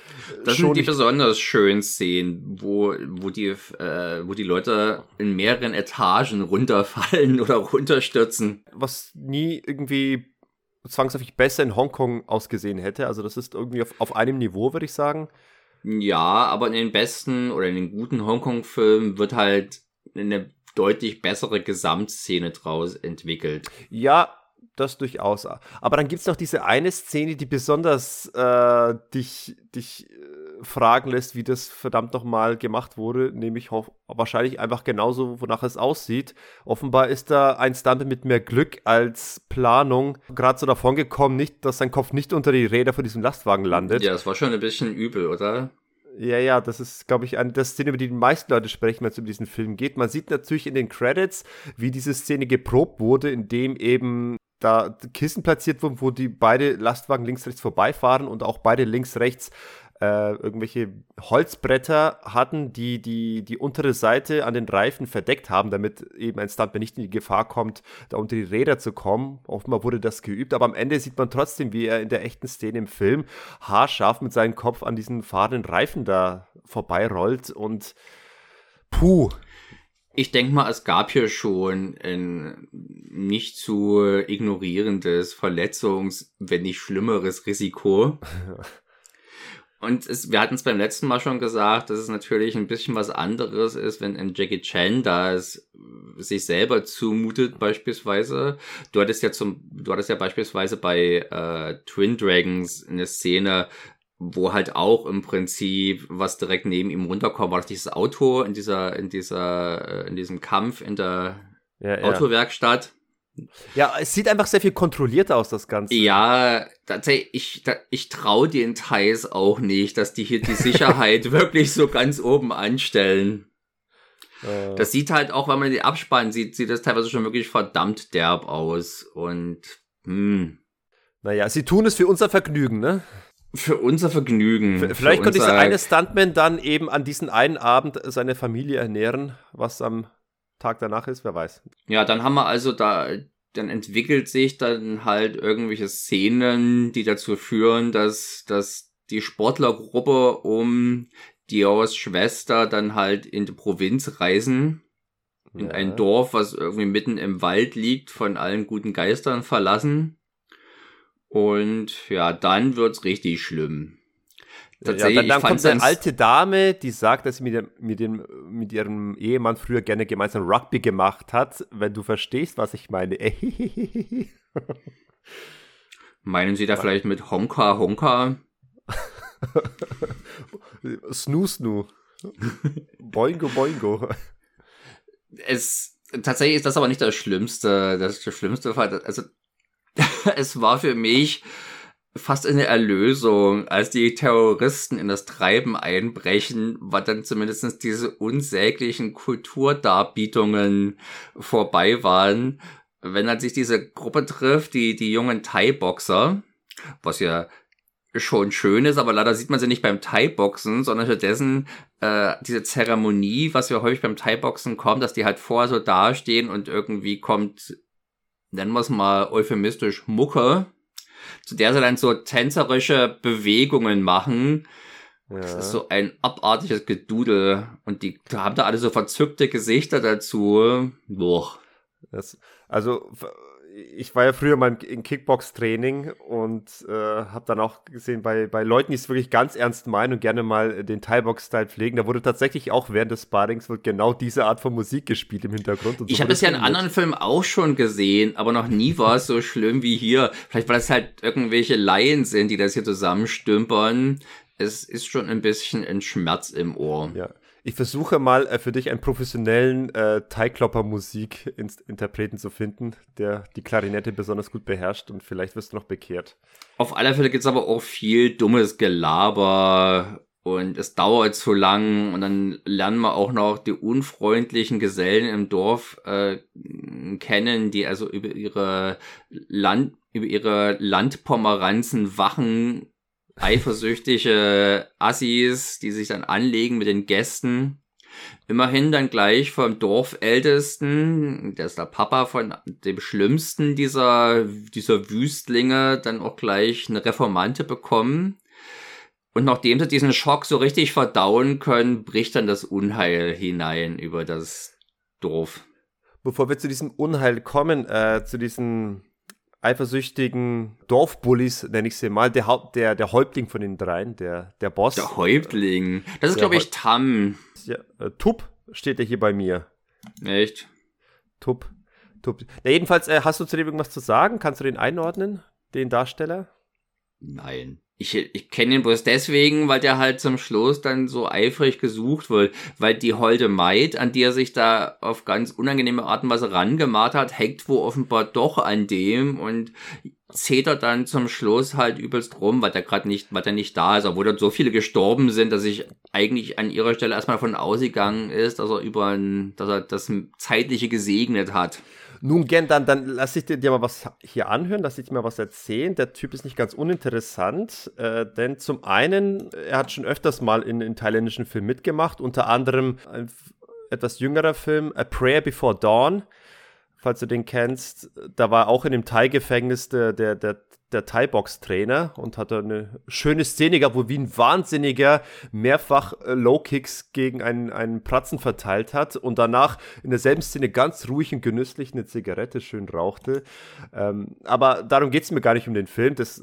Das sind die besonders schönen Szenen, wo, wo, die, äh, wo die Leute in mehreren Etagen runterfallen oder runterstürzen. Was nie irgendwie zwangsläufig besser in Hongkong ausgesehen hätte. Also das ist irgendwie auf, auf einem Niveau, würde ich sagen. Ja, aber in den besten oder in den guten Hongkong-Filmen wird halt eine deutlich bessere Gesamtszene draus entwickelt. Ja, das durchaus. Aber dann gibt es noch diese eine Szene, die besonders äh, dich, dich äh, fragen lässt, wie das verdammt nochmal gemacht wurde, nämlich wahrscheinlich einfach genauso, wonach es aussieht. Offenbar ist da ein Stunt mit mehr Glück als Planung gerade so davon gekommen, nicht, dass sein Kopf nicht unter die Räder von diesem Lastwagen landet. Ja, das war schon ein bisschen übel, oder? Ja, ja, das ist, glaube ich, eine der Szene, über die die meisten Leute sprechen, wenn es um diesen Film geht. Man sieht natürlich in den Credits, wie diese Szene geprobt wurde, indem eben da Kissen platziert wurden, wo die beide Lastwagen links, rechts vorbeifahren und auch beide links, rechts äh, irgendwelche Holzbretter hatten, die, die die untere Seite an den Reifen verdeckt haben, damit eben ein Stuntman nicht in die Gefahr kommt, da unter die Räder zu kommen. Offenbar wurde das geübt, aber am Ende sieht man trotzdem, wie er in der echten Szene im Film haarscharf mit seinem Kopf an diesen fahrenden Reifen da vorbeirollt und puh. Ich denke mal, es gab hier schon ein nicht zu ignorierendes Verletzungs-, wenn nicht schlimmeres Risiko. Und es, wir hatten es beim letzten Mal schon gesagt, dass es natürlich ein bisschen was anderes ist, wenn ein Jackie Chan da es sich selber zumutet, beispielsweise. Du hattest ja zum, du hattest ja beispielsweise bei äh, Twin Dragons eine Szene, wo halt auch im Prinzip was direkt neben ihm runterkommt, war dieses Auto in dieser, in dieser, äh, in diesem Kampf in der ja, Autowerkstatt. Ja, es sieht einfach sehr viel kontrollierter aus, das Ganze. Ja, tatsächlich, ich, ich traue den Thais auch nicht, dass die hier die Sicherheit wirklich so ganz oben anstellen. Äh. Das sieht halt auch, wenn man die abspannen sieht, sieht das teilweise schon wirklich verdammt derb aus. Und, hm. Naja, sie tun es für unser Vergnügen, ne? Für unser Vergnügen. Vielleicht für konnte dieser eine Stuntman dann eben an diesen einen Abend seine Familie ernähren, was am Tag danach ist, wer weiß. Ja, dann haben wir also da, dann entwickelt sich dann halt irgendwelche Szenen, die dazu führen, dass, dass die Sportlergruppe um Diors Schwester dann halt in die Provinz reisen. In ja. ein Dorf, was irgendwie mitten im Wald liegt, von allen guten Geistern verlassen. Und ja, dann wird's richtig schlimm. Tatsächlich, ja, dann, dann kommt eine alte Dame, die sagt, dass sie mit, dem, mit, dem, mit ihrem Ehemann früher gerne gemeinsam Rugby gemacht hat, wenn du verstehst, was ich meine. Meinen Sie da vielleicht mit Honka Honka? Snoo Snoo. Boingo Boingo. Es, tatsächlich ist das aber nicht das Schlimmste. Das, das Schlimmste war, also, es war für mich, fast eine Erlösung, als die Terroristen in das Treiben einbrechen, war dann zumindest diese unsäglichen Kulturdarbietungen vorbei waren. Wenn dann sich diese Gruppe trifft, die, die jungen Thai-Boxer, was ja schon schön ist, aber leider sieht man sie nicht beim Thai-Boxen, sondern stattdessen äh, diese Zeremonie, was wir häufig beim Thai-Boxen kommen, dass die halt vorher so dastehen und irgendwie kommt, nennen wir es mal euphemistisch, Mucke zu der sie dann so tänzerische Bewegungen machen. Ja. Das ist so ein abartiges Gedudel. Und die haben da alle so verzückte Gesichter dazu. Boah. Das, also ich war ja früher mal im Kickbox-Training und äh, habe dann auch gesehen, bei, bei Leuten, die es wirklich ganz ernst meinen und gerne mal den Thai-Box-Style pflegen, da wurde tatsächlich auch während des Sparrings wird genau diese Art von Musik gespielt im Hintergrund. ich habe das ja in anderen Filmen auch schon gesehen, aber noch nie war es so schlimm wie hier. Vielleicht weil es halt irgendwelche Laien sind, die das hier zusammenstümpern. Es ist schon ein bisschen ein Schmerz im Ohr. Ja. Ich versuche mal äh, für dich einen professionellen äh, Teigklopper-Musik-Interpreten zu finden, der die Klarinette besonders gut beherrscht und vielleicht wirst du noch bekehrt. Auf alle Fälle gibt es aber auch viel dummes Gelaber und es dauert zu lang und dann lernen wir auch noch die unfreundlichen Gesellen im Dorf äh, kennen, die also über ihre Land über ihre Landpomeranzen wachen eifersüchtige Assis, die sich dann anlegen mit den Gästen. Immerhin dann gleich vom Dorfältesten, der ist der Papa von dem schlimmsten dieser, dieser Wüstlinge, dann auch gleich eine Reformante bekommen. Und nachdem sie diesen Schock so richtig verdauen können, bricht dann das Unheil hinein über das Dorf. Bevor wir zu diesem Unheil kommen, äh, zu diesen eifersüchtigen Dorfbullis, nenne ich sie mal, der, Haupt, der, der Häuptling von den dreien, der, der Boss. Der Häuptling. Das ist, glaube ich, Tam. Ja, äh, Tup steht ja hier bei mir. Echt? Tup. Tup. Na, jedenfalls, äh, hast du zu dem irgendwas zu sagen? Kannst du den einordnen, den Darsteller? Nein. Ich, ich kenne ihn bloß deswegen, weil der halt zum Schluss dann so eifrig gesucht wird, weil die holde Maid, an die er sich da auf ganz unangenehme Art und Weise rangemacht hat, hängt wo offenbar doch an dem und zetert dann zum Schluss halt übelst rum, weil der gerade nicht, weil der nicht da ist, obwohl dort so viele gestorben sind, dass ich eigentlich an ihrer Stelle erstmal davon ausgegangen ist, dass er über ein, dass er das Zeitliche gesegnet hat. Nun, gern, dann, dann lass ich dir, dir, mal was hier anhören, lass ich dir mal was erzählen. Der Typ ist nicht ganz uninteressant, äh, denn zum einen, er hat schon öfters mal in, in thailändischen Filmen mitgemacht, unter anderem ein etwas jüngerer Film, A Prayer Before Dawn falls du den kennst. Da war auch in dem Thai-Gefängnis der, der, der, der Thai-Box-Trainer und hatte eine schöne Szene gehabt, wo wie ein Wahnsinniger mehrfach äh, Low-Kicks gegen einen, einen Pratzen verteilt hat und danach in derselben Szene ganz ruhig und genüsslich eine Zigarette schön rauchte. Ähm, aber darum geht es mir gar nicht um den Film. Das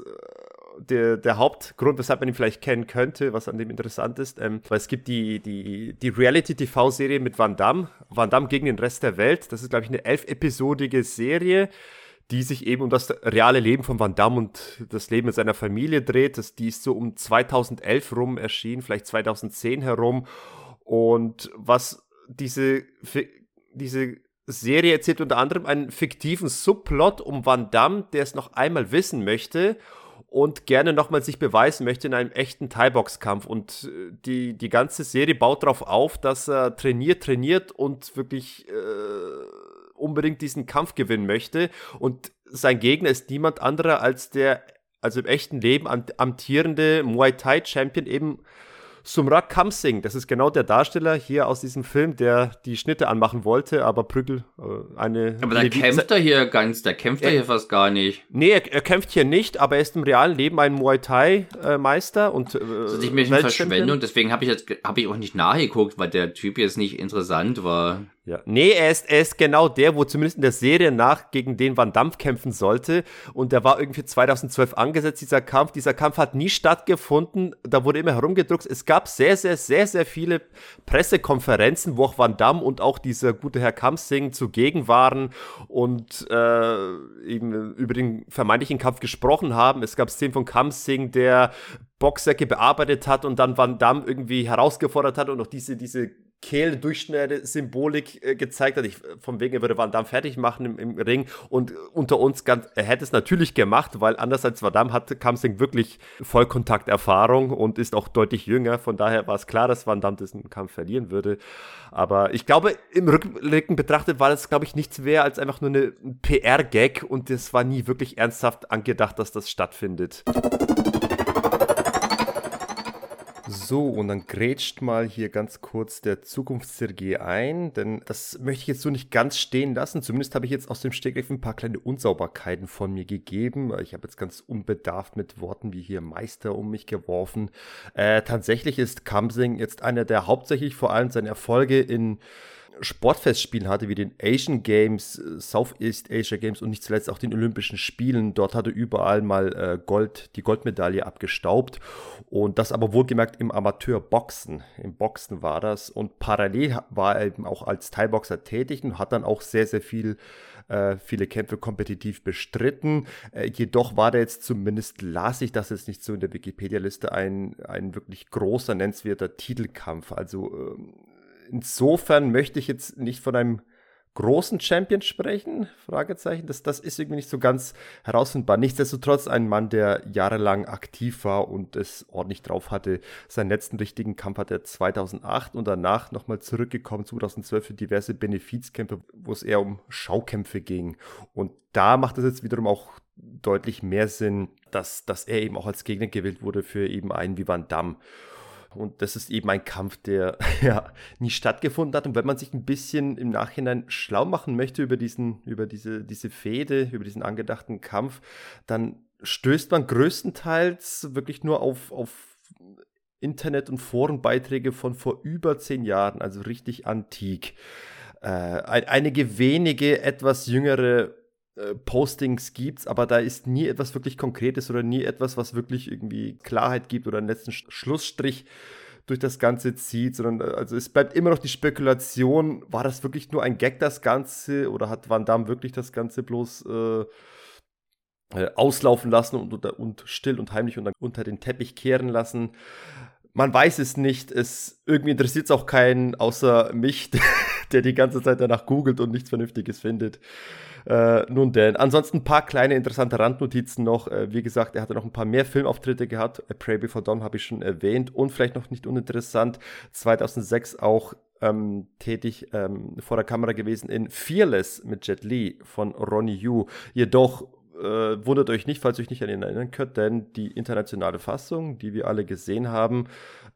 der, der Hauptgrund, weshalb man ihn vielleicht kennen könnte, was an dem interessant ist, ähm, weil es gibt die, die, die Reality-TV-Serie mit Van Damme, Van Damme gegen den Rest der Welt. Das ist, glaube ich, eine elf-episodige Serie, die sich eben um das reale Leben von Van Damme und das Leben mit seiner Familie dreht. Das, die ist so um 2011 rum erschienen, vielleicht 2010 herum. Und was diese, diese Serie erzählt unter anderem einen fiktiven Subplot um Van Damme, der es noch einmal wissen möchte und gerne nochmal sich beweisen möchte in einem echten Thai-Box-Kampf. Und äh, die, die ganze Serie baut darauf auf, dass er trainiert, trainiert und wirklich äh, unbedingt diesen Kampf gewinnen möchte. Und sein Gegner ist niemand anderer als der, also im echten Leben amtierende Muay Thai-Champion eben Sumrak Kamsing, das ist genau der Darsteller hier aus diesem Film, der die Schnitte anmachen wollte, aber Prügel äh, eine. Aber da kämpft er hier ganz, da kämpft er, er hier fast gar nicht. Nee, er, er, kämpft hier nicht, aber er ist im realen Leben ein Muay Thai äh, Meister und. Äh, das ist nicht mehr Verschwendung, deswegen habe ich jetzt habe ich auch nicht nachgeguckt, weil der Typ jetzt nicht interessant war. Ja. Nee, er ist, er ist genau der, wo zumindest in der Serie nach gegen den Van Damme kämpfen sollte. Und der war irgendwie 2012 angesetzt, dieser Kampf. Dieser Kampf hat nie stattgefunden. Da wurde immer herumgedruckt. Es gab sehr, sehr, sehr, sehr viele Pressekonferenzen, wo auch Van Damme und auch dieser gute Herr Kamsing zugegen waren und äh, eben über den vermeintlichen Kampf gesprochen haben. Es gab Szenen von Kamsing, der Boxsäcke bearbeitet hat und dann Van Damme irgendwie herausgefordert hat und auch diese, diese Kehl-Durchschnitte-Symbolik äh, gezeigt hat. Ich, von wegen, er würde Van Damme fertig machen im, im Ring. Und unter uns, ganz, er hätte es natürlich gemacht, weil anders als Van Damme hat Kamsing wirklich Vollkontakterfahrung und ist auch deutlich jünger. Von daher war es klar, dass Van Damme diesen Kampf verlieren würde. Aber ich glaube, im Rückblicken betrachtet war das, glaube ich, nichts mehr als einfach nur eine PR-Gag und es war nie wirklich ernsthaft angedacht, dass das stattfindet. So, und dann grätscht mal hier ganz kurz der Zukunfts-CRG ein, denn das möchte ich jetzt so nicht ganz stehen lassen. Zumindest habe ich jetzt aus dem Stegreif ein paar kleine Unsauberkeiten von mir gegeben. Ich habe jetzt ganz unbedarft mit Worten wie hier Meister um mich geworfen. Äh, tatsächlich ist Kamsing jetzt einer der hauptsächlich vor allem seine Erfolge in Sportfestspielen hatte, wie den Asian Games, äh, Southeast Asia Games und nicht zuletzt auch den Olympischen Spielen. Dort hatte überall mal äh, Gold, die Goldmedaille abgestaubt. Und das aber wohlgemerkt im Amateurboxen. Im Boxen war das. Und parallel war er eben auch als Thai-Boxer tätig und hat dann auch sehr, sehr viel äh, viele Kämpfe kompetitiv bestritten. Äh, jedoch war der jetzt zumindest, las ich das jetzt nicht so in der Wikipedia-Liste, ein, ein wirklich großer, nennenswerter Titelkampf. Also ähm, insofern möchte ich jetzt nicht von einem großen Champion sprechen? Fragezeichen. Das, das ist irgendwie nicht so ganz herausfindbar. Nichtsdestotrotz ein Mann, der jahrelang aktiv war und es ordentlich drauf hatte. Seinen letzten richtigen Kampf hat er 2008 und danach nochmal zurückgekommen 2012 für diverse Benefizkämpfe, wo es eher um Schaukämpfe ging. Und da macht es jetzt wiederum auch deutlich mehr Sinn, dass, dass er eben auch als Gegner gewählt wurde für eben einen wie Van Damme. Und das ist eben ein Kampf, der ja nie stattgefunden hat. Und wenn man sich ein bisschen im Nachhinein schlau machen möchte über diesen, über diese, diese Fehde, über diesen angedachten Kampf, dann stößt man größtenteils wirklich nur auf, auf Internet- und Forenbeiträge von vor über zehn Jahren, also richtig antik. Äh, einige wenige etwas jüngere äh, Postings gibt's, aber da ist nie etwas wirklich Konkretes oder nie etwas, was wirklich irgendwie Klarheit gibt oder einen letzten Schlussstrich durch das Ganze zieht, sondern äh, also es bleibt immer noch die Spekulation, war das wirklich nur ein Gag, das Ganze, oder hat Van Damme wirklich das Ganze bloß äh, äh, auslaufen lassen und, und still und heimlich unter, unter den Teppich kehren lassen? Man weiß es nicht. Es irgendwie interessiert es auch keinen, außer mich, der die ganze Zeit danach googelt und nichts Vernünftiges findet. Äh, nun denn, ansonsten ein paar kleine interessante Randnotizen noch. Äh, wie gesagt, er hatte noch ein paar mehr Filmauftritte gehabt. A Pray Before Dawn habe ich schon erwähnt und vielleicht noch nicht uninteressant. 2006 auch ähm, tätig ähm, vor der Kamera gewesen in Fearless mit Jet Li von Ronnie Yu. Jedoch äh, wundert euch nicht, falls ihr euch nicht an ihn erinnern könnt, denn die internationale Fassung, die wir alle gesehen haben,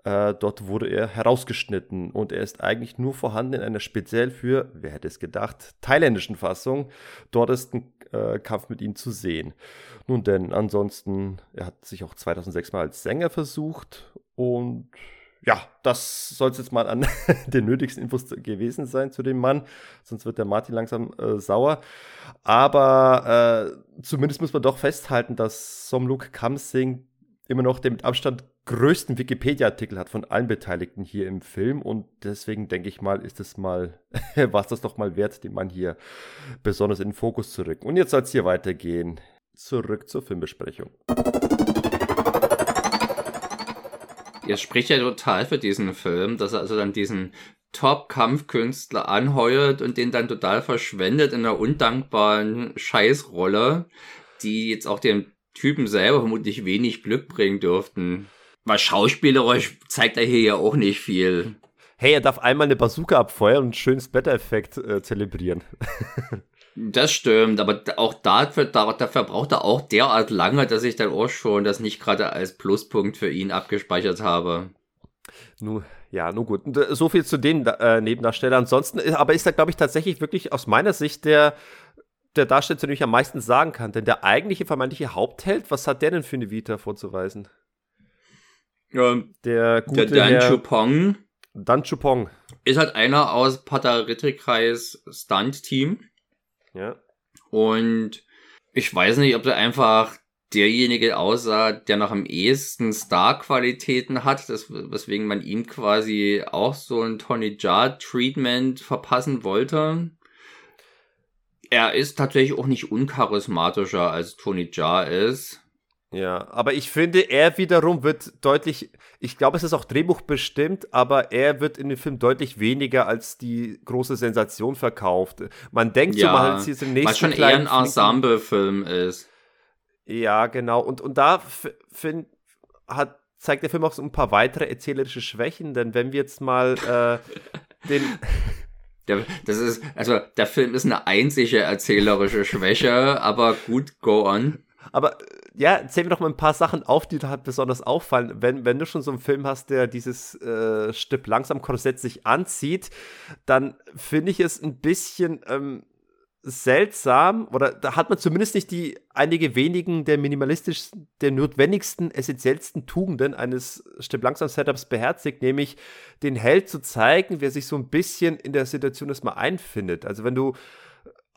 äh, dort wurde er herausgeschnitten und er ist eigentlich nur vorhanden in einer speziell für, wer hätte es gedacht, thailändischen Fassung. Dort ist ein äh, Kampf mit ihm zu sehen. Nun denn, ansonsten, er hat sich auch 2006 mal als Sänger versucht und ja, das soll es jetzt mal an den nötigsten Infos gewesen sein zu dem Mann. Sonst wird der Martin langsam äh, sauer. Aber äh, zumindest muss man doch festhalten, dass Somluk Kamsing immer noch den mit Abstand größten Wikipedia-Artikel hat von allen Beteiligten hier im Film. Und deswegen denke ich mal, ist es mal, war es das doch mal wert, den Mann hier besonders in den Fokus zu rücken. Und jetzt soll es hier weitergehen. Zurück zur Filmbesprechung. Er spricht ja total für diesen Film, dass er also dann diesen Top-Kampfkünstler anheuert und den dann total verschwendet in einer undankbaren Scheißrolle, die jetzt auch dem Typen selber vermutlich wenig Glück bringen dürften. Weil schauspielerisch zeigt er hier ja auch nicht viel. Hey, er darf einmal eine Bazooka abfeuern und einen schönen Splatter-Effekt äh, zelebrieren. Das stimmt, aber auch dafür, dafür braucht er auch derart lange, dass ich dann auch schon das nicht gerade als Pluspunkt für ihn abgespeichert habe. Nu, ja, nun gut. So viel zu den äh, Nebendarsteller. Ansonsten, äh, aber ist er, glaube ich, tatsächlich wirklich aus meiner Sicht der, der Darsteller, zu dem ich am meisten sagen kann. Denn der eigentliche vermeintliche Hauptheld, was hat der denn für eine Vita vorzuweisen? Ähm, der gute der Dan Chupong. Dan Chupong. Ist halt einer aus Patarite-Kreis Stunt-Team. Ja. Und ich weiß nicht, ob er einfach derjenige aussah, der noch am ehesten Star-Qualitäten hat, das, weswegen man ihm quasi auch so ein Tony Jaa-Treatment verpassen wollte. Er ist tatsächlich auch nicht uncharismatischer als Tony Jaa ist. Ja, aber ich finde, er wiederum wird deutlich, ich glaube, es ist auch Drehbuch bestimmt, aber er wird in dem Film deutlich weniger als die große Sensation verkauft. Man denkt ja, so mal, als im nächsten Was schon eher ein Ensemble-Film ist. Ja, genau. Und, und da find, hat, zeigt der Film auch so ein paar weitere erzählerische Schwächen, denn wenn wir jetzt mal äh, den. Der, das ist, also der Film ist eine einzige erzählerische Schwäche, aber gut, go on. Aber ja, zähl mir doch mal ein paar Sachen auf, die da halt besonders auffallen. Wenn, wenn du schon so einen Film hast, der dieses äh, Stück langsam Korsett sich anzieht, dann finde ich es ein bisschen ähm, seltsam, oder da hat man zumindest nicht die einige wenigen der minimalistischsten, der notwendigsten, essentiellsten Tugenden eines Stück langsam Setups beherzigt, nämlich den Held zu zeigen, wer sich so ein bisschen in der Situation erstmal einfindet. Also wenn du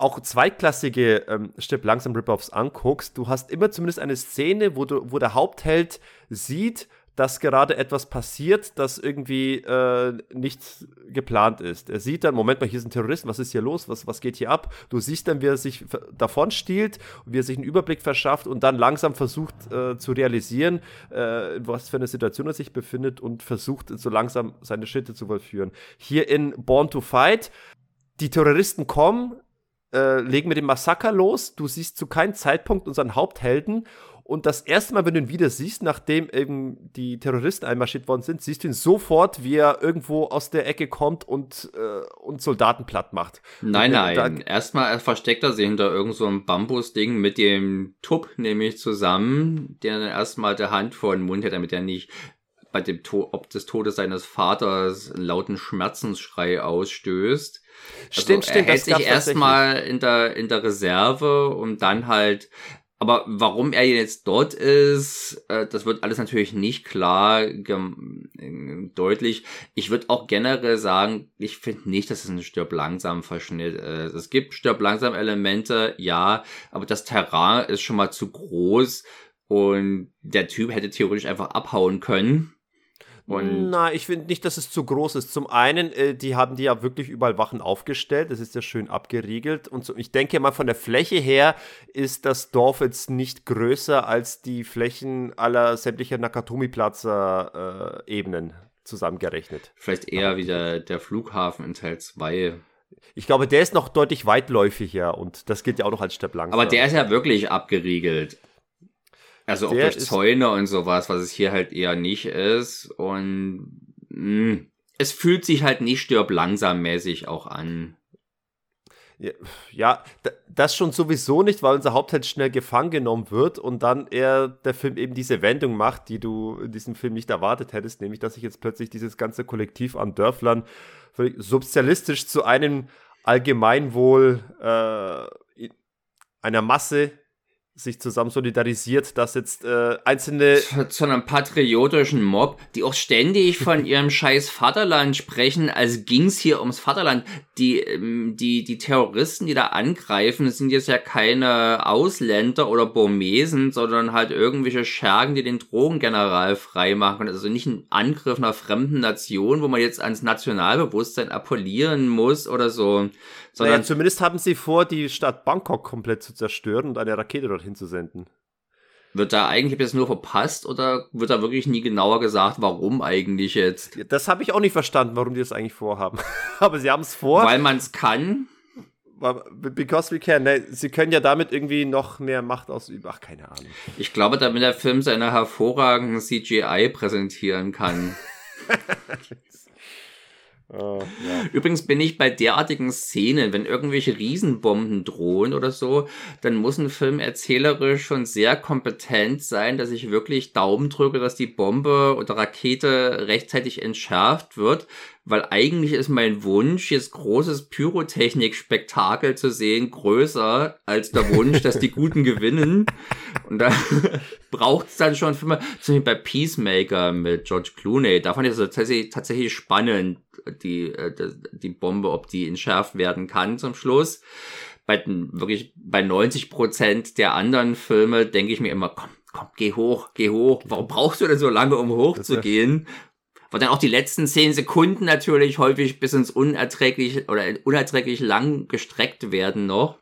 auch zweitklassige ähm, Step langsam Rip-Offs anguckst, du hast immer zumindest eine Szene, wo, du, wo der Hauptheld sieht, dass gerade etwas passiert, das irgendwie äh, nicht geplant ist. Er sieht dann, Moment mal, hier sind Terroristen, was ist hier los, was, was geht hier ab? Du siehst dann, wie er sich davon stiehlt, wie er sich einen Überblick verschafft und dann langsam versucht äh, zu realisieren, äh, in was für eine Situation er sich befindet und versucht so langsam seine Schritte zu vollführen. Hier in Born to Fight, die Terroristen kommen, äh, legen mit dem Massaker los. Du siehst zu keinem Zeitpunkt unseren Haupthelden. Und das erste Mal, wenn du ihn wieder siehst, nachdem eben die Terroristen einmarschiert worden sind, siehst du ihn sofort, wie er irgendwo aus der Ecke kommt und, äh, und Soldaten platt macht. Nein, nein. Erstmal versteckt er sich hinter irgend so einem Bambusding mit dem Tupp nämlich zusammen, der dann erstmal der Hand vor den Mund hält, damit er nicht bei dem to ob des Todes seines Vaters einen lauten Schmerzensschrei ausstößt. Also stimmt, stimmt. Er hält sich erstmal in der, in der Reserve und dann halt aber warum er jetzt dort ist, äh, das wird alles natürlich nicht klar deutlich. Ich würde auch generell sagen, ich finde nicht, dass es ein stirb langsam Verschnitt ist. Es gibt stirb langsam Elemente, ja, aber das Terrain ist schon mal zu groß und der Typ hätte theoretisch einfach abhauen können. Und Na, ich finde nicht, dass es zu groß ist. Zum einen, äh, die haben die ja wirklich überall Wachen aufgestellt. Das ist ja schön abgeriegelt. Und so, ich denke mal, von der Fläche her ist das Dorf jetzt nicht größer als die Flächen aller sämtlicher Nakatomi-Plaza-Ebenen äh, zusammengerechnet. Vielleicht eher wie der, der Flughafen in Teil 2. Ich glaube, der ist noch deutlich weitläufiger und das gilt ja auch noch als langsam. Aber der ist ja wirklich abgeriegelt. Also auch durch Zäune und sowas, was es hier halt eher nicht ist. Und mh, hm, es fühlt sich halt nicht stirb langsam mäßig auch an. Ja, das schon sowieso nicht, weil unser Hauptheld schnell gefangen genommen wird und dann er der Film eben diese Wendung macht, die du in diesem Film nicht erwartet hättest, nämlich dass sich jetzt plötzlich dieses ganze Kollektiv an Dörflern sozialistisch zu einem Allgemeinwohl äh, einer Masse sich zusammen solidarisiert, dass jetzt äh, einzelne zu, zu, einem patriotischen Mob, die auch ständig von ihrem scheiß Vaterland sprechen, als ging's hier ums Vaterland. Die ähm, die die Terroristen, die da angreifen, sind jetzt ja keine Ausländer oder Burmesen, sondern halt irgendwelche Schergen, die den Drogengeneral freimachen. Also nicht ein Angriff einer fremden Nation, wo man jetzt ans Nationalbewusstsein appellieren muss oder so, sondern naja, zumindest haben sie vor, die Stadt Bangkok komplett zu zerstören und eine Rakete dorthin zu senden. Wird da eigentlich jetzt nur verpasst oder wird da wirklich nie genauer gesagt, warum eigentlich jetzt? Das habe ich auch nicht verstanden, warum die das eigentlich vorhaben. Aber sie haben es vor. Weil man es kann. Because we can. Ne, sie können ja damit irgendwie noch mehr Macht ausüben. Ach, keine Ahnung. Ich glaube, damit der Film seine hervorragenden CGI präsentieren kann. Uh, ja. Übrigens bin ich bei derartigen Szenen, wenn irgendwelche Riesenbomben drohen oder so, dann muss ein Film erzählerisch schon sehr kompetent sein, dass ich wirklich Daumen drücke, dass die Bombe oder Rakete rechtzeitig entschärft wird, weil eigentlich ist mein Wunsch, jetzt großes Pyrotechnik-Spektakel zu sehen, größer als der Wunsch, dass die Guten gewinnen. Und da braucht es dann schon Filme, zum Beispiel bei Peacemaker mit George Clooney, da fand ich es tatsächlich, tatsächlich spannend, die, äh, die Bombe, ob die entschärft werden kann zum Schluss. Bei den, wirklich bei 90 Prozent der anderen Filme denke ich mir immer, komm, komm, geh hoch, geh hoch. Warum brauchst du denn so lange, um hochzugehen? Weil dann auch die letzten zehn Sekunden natürlich häufig bis ins unerträglich oder unerträglich lang gestreckt werden noch.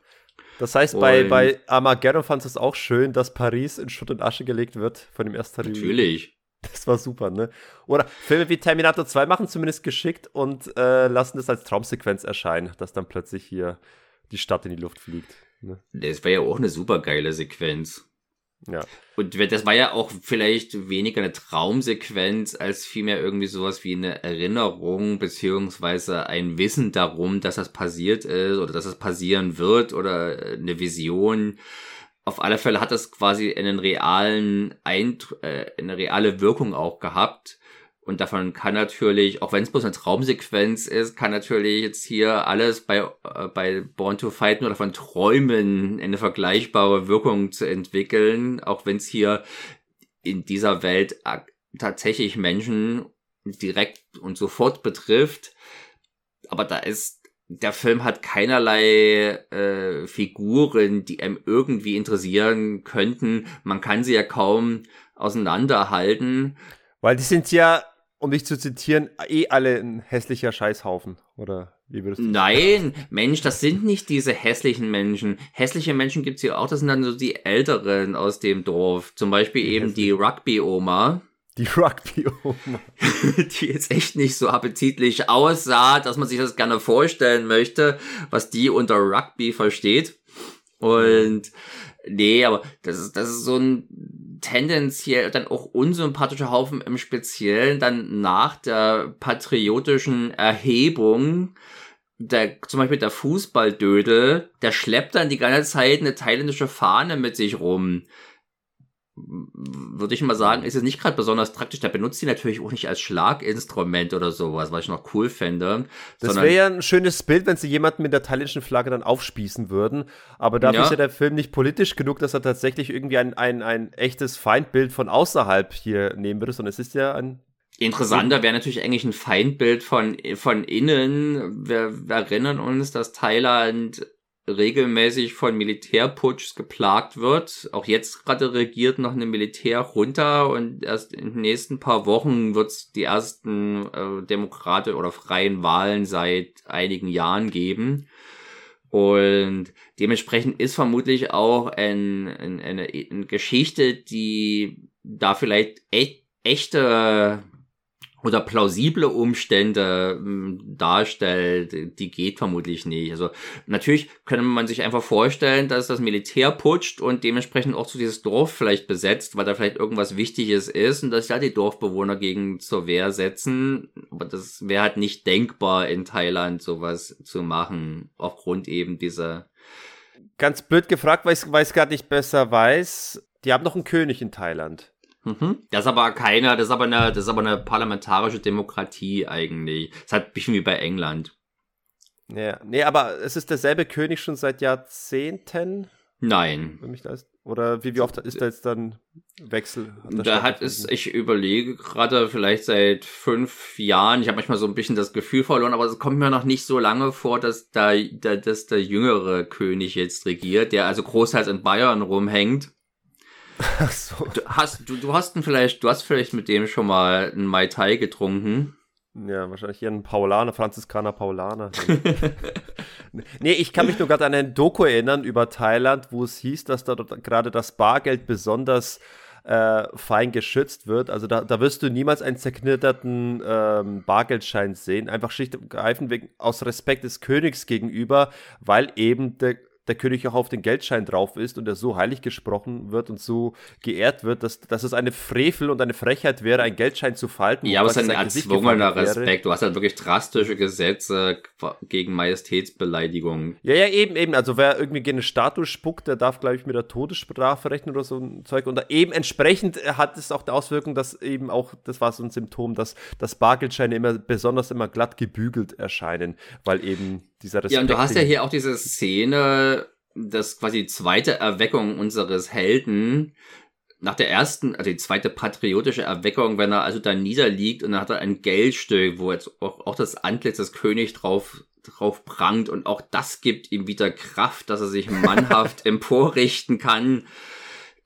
Das heißt, bei, bei Armageddon fand es auch schön, dass Paris in Schutt und Asche gelegt wird von dem ersten Natürlich. Das war super, ne? Oder Filme wie Terminator 2 machen zumindest geschickt und äh, lassen das als Traumsequenz erscheinen, dass dann plötzlich hier die Stadt in die Luft fliegt. Ne? Das wäre ja auch eine super geile Sequenz. Ja. Und das war ja auch vielleicht weniger eine Traumsequenz als vielmehr irgendwie sowas wie eine Erinnerung beziehungsweise ein Wissen darum, dass das passiert ist oder dass es das passieren wird oder eine Vision auf alle Fälle hat das quasi einen realen Eindru äh, eine reale Wirkung auch gehabt. Und davon kann natürlich, auch wenn es bloß eine Traumsequenz ist, kann natürlich jetzt hier alles bei, äh, bei Born to Fight nur davon träumen, eine vergleichbare Wirkung zu entwickeln, auch wenn es hier in dieser Welt tatsächlich Menschen direkt und sofort betrifft. Aber da ist der Film hat keinerlei äh, Figuren, die einem irgendwie interessieren könnten. Man kann sie ja kaum auseinanderhalten. Weil die sind ja, um dich zu zitieren, eh alle ein hässlicher Scheißhaufen, oder wie würdest du Nein, Mensch, das sind nicht diese hässlichen Menschen. Hässliche Menschen gibt's hier auch, das sind dann so die Älteren aus dem Dorf. Zum Beispiel die eben hässlich. die Rugby-Oma. Die Rugby-Oma. die jetzt echt nicht so appetitlich aussah, dass man sich das gerne vorstellen möchte, was die unter Rugby versteht. Und nee, aber das ist, das ist so ein tendenziell dann auch unsympathischer Haufen im Speziellen dann nach der patriotischen Erhebung der, zum Beispiel der Fußballdödel, der schleppt dann die ganze Zeit eine thailändische Fahne mit sich rum würde ich mal sagen, ist es nicht gerade besonders praktisch. Der benutzt sie natürlich auch nicht als Schlaginstrument oder sowas, was ich noch cool fände. Das wäre ja ein schönes Bild, wenn sie jemanden mit der thailändischen Flagge dann aufspießen würden. Aber dafür ja. ist ja der Film nicht politisch genug, dass er tatsächlich irgendwie ein, ein, ein echtes Feindbild von außerhalb hier nehmen würde, sondern es ist ja ein Interessanter wäre natürlich eigentlich ein Feindbild von, von innen. Wir, wir erinnern uns, dass Thailand regelmäßig von Militärputschs geplagt wird. Auch jetzt gerade regiert noch eine Militär runter und erst in den nächsten paar Wochen wird es die ersten äh, Demokrate oder freien Wahlen seit einigen Jahren geben. Und dementsprechend ist vermutlich auch ein, ein, eine, eine Geschichte, die da vielleicht e echte oder plausible Umstände hm, darstellt, die geht vermutlich nicht. Also natürlich könnte man sich einfach vorstellen, dass das Militär putscht und dementsprechend auch zu dieses Dorf vielleicht besetzt, weil da vielleicht irgendwas Wichtiges ist und dass ja die Dorfbewohner gegen zur Wehr setzen. Aber das wäre halt nicht denkbar in Thailand sowas zu machen, aufgrund eben dieser. Ganz blöd gefragt, weil ich es gerade nicht besser weiß. Die haben noch einen König in Thailand. Mhm. Das ist aber keine, das ist aber eine, das ist aber eine parlamentarische Demokratie eigentlich. Das hat ein bisschen wie bei England. Ja, nee, aber es ist derselbe König schon seit Jahrzehnten. Nein. Oder wie, wie oft ist da jetzt dann Wechsel? Hat da hat es, ich überlege gerade vielleicht seit fünf Jahren, ich habe manchmal so ein bisschen das Gefühl verloren, aber es kommt mir noch nicht so lange vor, dass da, da dass der jüngere König jetzt regiert, der also großteils in Bayern rumhängt. Ach so. Du hast, du, du hast vielleicht, du hast vielleicht mit dem schon mal einen Mai Tai getrunken. Ja, wahrscheinlich hier ein Paulaner, Franziskaner Paulaner. nee, ich kann mich nur gerade an ein Doku erinnern über Thailand, wo es hieß, dass da gerade das Bargeld besonders äh, fein geschützt wird. Also da, da wirst du niemals einen zerknitterten ähm, Bargeldschein sehen. Einfach schlicht und ergreifend wegen, aus Respekt des Königs gegenüber, weil eben der der König auch auf den Geldschein drauf ist und er so heilig gesprochen wird und so geehrt wird, dass, dass es eine Frevel und eine Frechheit wäre, einen Geldschein zu falten. Ja, aber es ist ein erzwungener Respekt. Du hast halt wirklich drastische Gesetze gegen Majestätsbeleidigung. Ja, ja, eben, eben. Also wer irgendwie gegen eine Statue spuckt, der darf, glaube ich, mit der Todesstrafe rechnen oder so ein Zeug. Und eben entsprechend hat es auch die Auswirkung, dass eben auch, das war so ein Symptom, dass, dass Bargeldscheine immer besonders immer glatt gebügelt erscheinen, weil eben dieser Respekt. Ja, und du hast ja hier auch diese Szene, das quasi zweite Erweckung unseres Helden, nach der ersten, also die zweite patriotische Erweckung, wenn er also da niederliegt und dann hat er ein Geldstück, wo jetzt auch, auch das Antlitz des Königs drauf, drauf prangt und auch das gibt ihm wieder Kraft, dass er sich mannhaft emporrichten kann.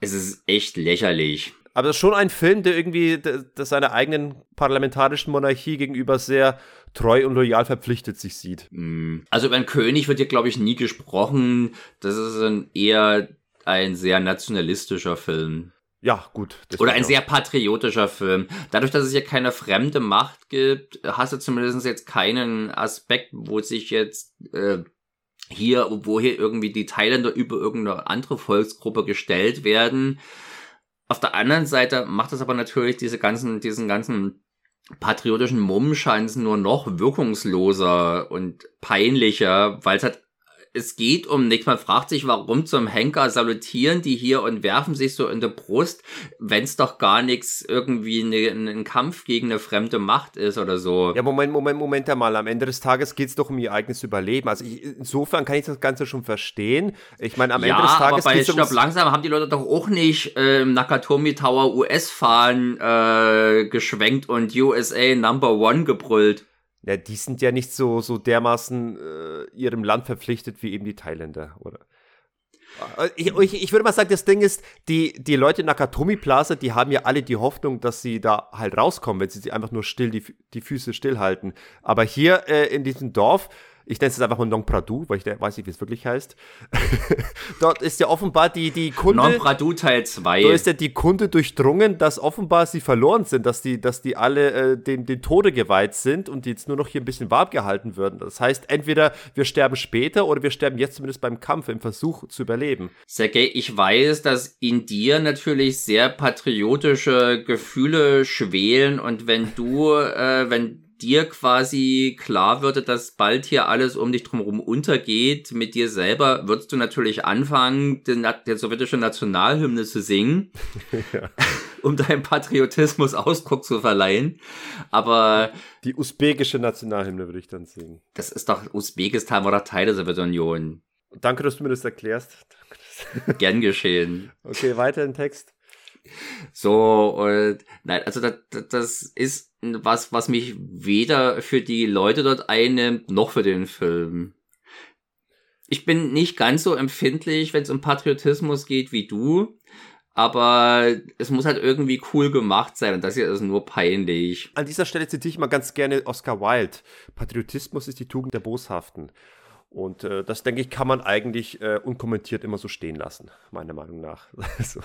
Es ist echt lächerlich. Aber das ist schon ein Film, der irgendwie der, der seiner eigenen parlamentarischen Monarchie gegenüber sehr treu und loyal verpflichtet sich sieht. Mm. Also über einen König wird hier, glaube ich, nie gesprochen. Das ist ein eher ein sehr nationalistischer Film. Ja, gut. Oder ein sehr patriotischer Film. Dadurch, dass es hier keine fremde Macht gibt, hast du zumindest jetzt keinen Aspekt, wo sich jetzt äh, hier, wo hier irgendwie die Thailänder über irgendeine andere Volksgruppe gestellt werden. Auf der anderen Seite macht es aber natürlich diese ganzen, diesen ganzen patriotischen Mummscheins nur noch wirkungsloser und peinlicher, weil es halt es geht um nichts. Man fragt sich, warum zum Henker salutieren die hier und werfen sich so in der Brust, wenn es doch gar nichts irgendwie ne, ein Kampf gegen eine fremde Macht ist oder so. Ja, Moment, Moment, Moment einmal. Am Ende des Tages geht es doch um ihr eigenes Überleben. Also ich, insofern kann ich das Ganze schon verstehen. Ich meine, am ja, Ende des Tages. Aber bei Stopp langsam haben die Leute doch auch nicht äh, im Nakatomi Tower US-Fahren äh, geschwenkt und USA Number One gebrüllt. Ja, die sind ja nicht so, so dermaßen äh, ihrem Land verpflichtet wie eben die Thailänder, oder? Äh, ich, ich, ich, würde mal sagen, das Ding ist, die, die Leute in Nakatomi Plaza, die haben ja alle die Hoffnung, dass sie da halt rauskommen, wenn sie einfach nur still die, die Füße stillhalten. Aber hier äh, in diesem Dorf, ich nenne es einfach mal Nong Pradu, weil ich weiß nicht, wie es wirklich heißt. Dort ist ja offenbar die, die Kunde. Nong Pradu Teil 2. Dort ist ja die Kunde durchdrungen, dass offenbar sie verloren sind, dass die, dass die alle äh, dem, dem Tode geweiht sind und die jetzt nur noch hier ein bisschen warm gehalten würden. Das heißt, entweder wir sterben später oder wir sterben jetzt zumindest beim Kampf, im Versuch zu überleben. Sergej, ich weiß, dass in dir natürlich sehr patriotische Gefühle schwelen und wenn du, äh, wenn dir quasi klar würde, dass bald hier alles um dich drumherum untergeht, mit dir selber, würdest du natürlich anfangen, den, der sowjetische Nationalhymne zu singen, ja. um deinem Patriotismus Ausdruck zu verleihen. Aber die usbekische Nationalhymne würde ich dann singen. Das ist doch Usbekistan oder Teil der Sowjetunion. Danke, dass du mir das erklärst. Gern geschehen. Okay, weiter im Text. So, und nein, also das, das ist was, was mich weder für die Leute dort einnimmt, noch für den Film. Ich bin nicht ganz so empfindlich, wenn es um Patriotismus geht wie du, aber es muss halt irgendwie cool gemacht sein und das hier ist nur peinlich. An dieser Stelle zitiere ich mal ganz gerne Oscar Wilde. Patriotismus ist die Tugend der Boshaften. Und äh, das, denke ich, kann man eigentlich äh, unkommentiert immer so stehen lassen, meiner Meinung nach. so.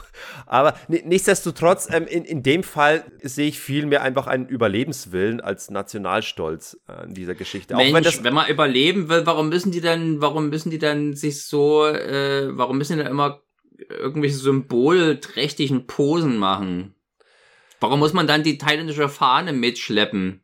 Aber nichtsdestotrotz, ähm, in, in dem Fall sehe ich vielmehr einfach einen Überlebenswillen als Nationalstolz äh, in dieser Geschichte. Mensch, wenn, das, wenn man überleben will, warum müssen die dann, warum müssen die dann sich so, äh, warum müssen die dann immer irgendwelche symbolträchtigen Posen machen? Warum muss man dann die thailändische Fahne mitschleppen?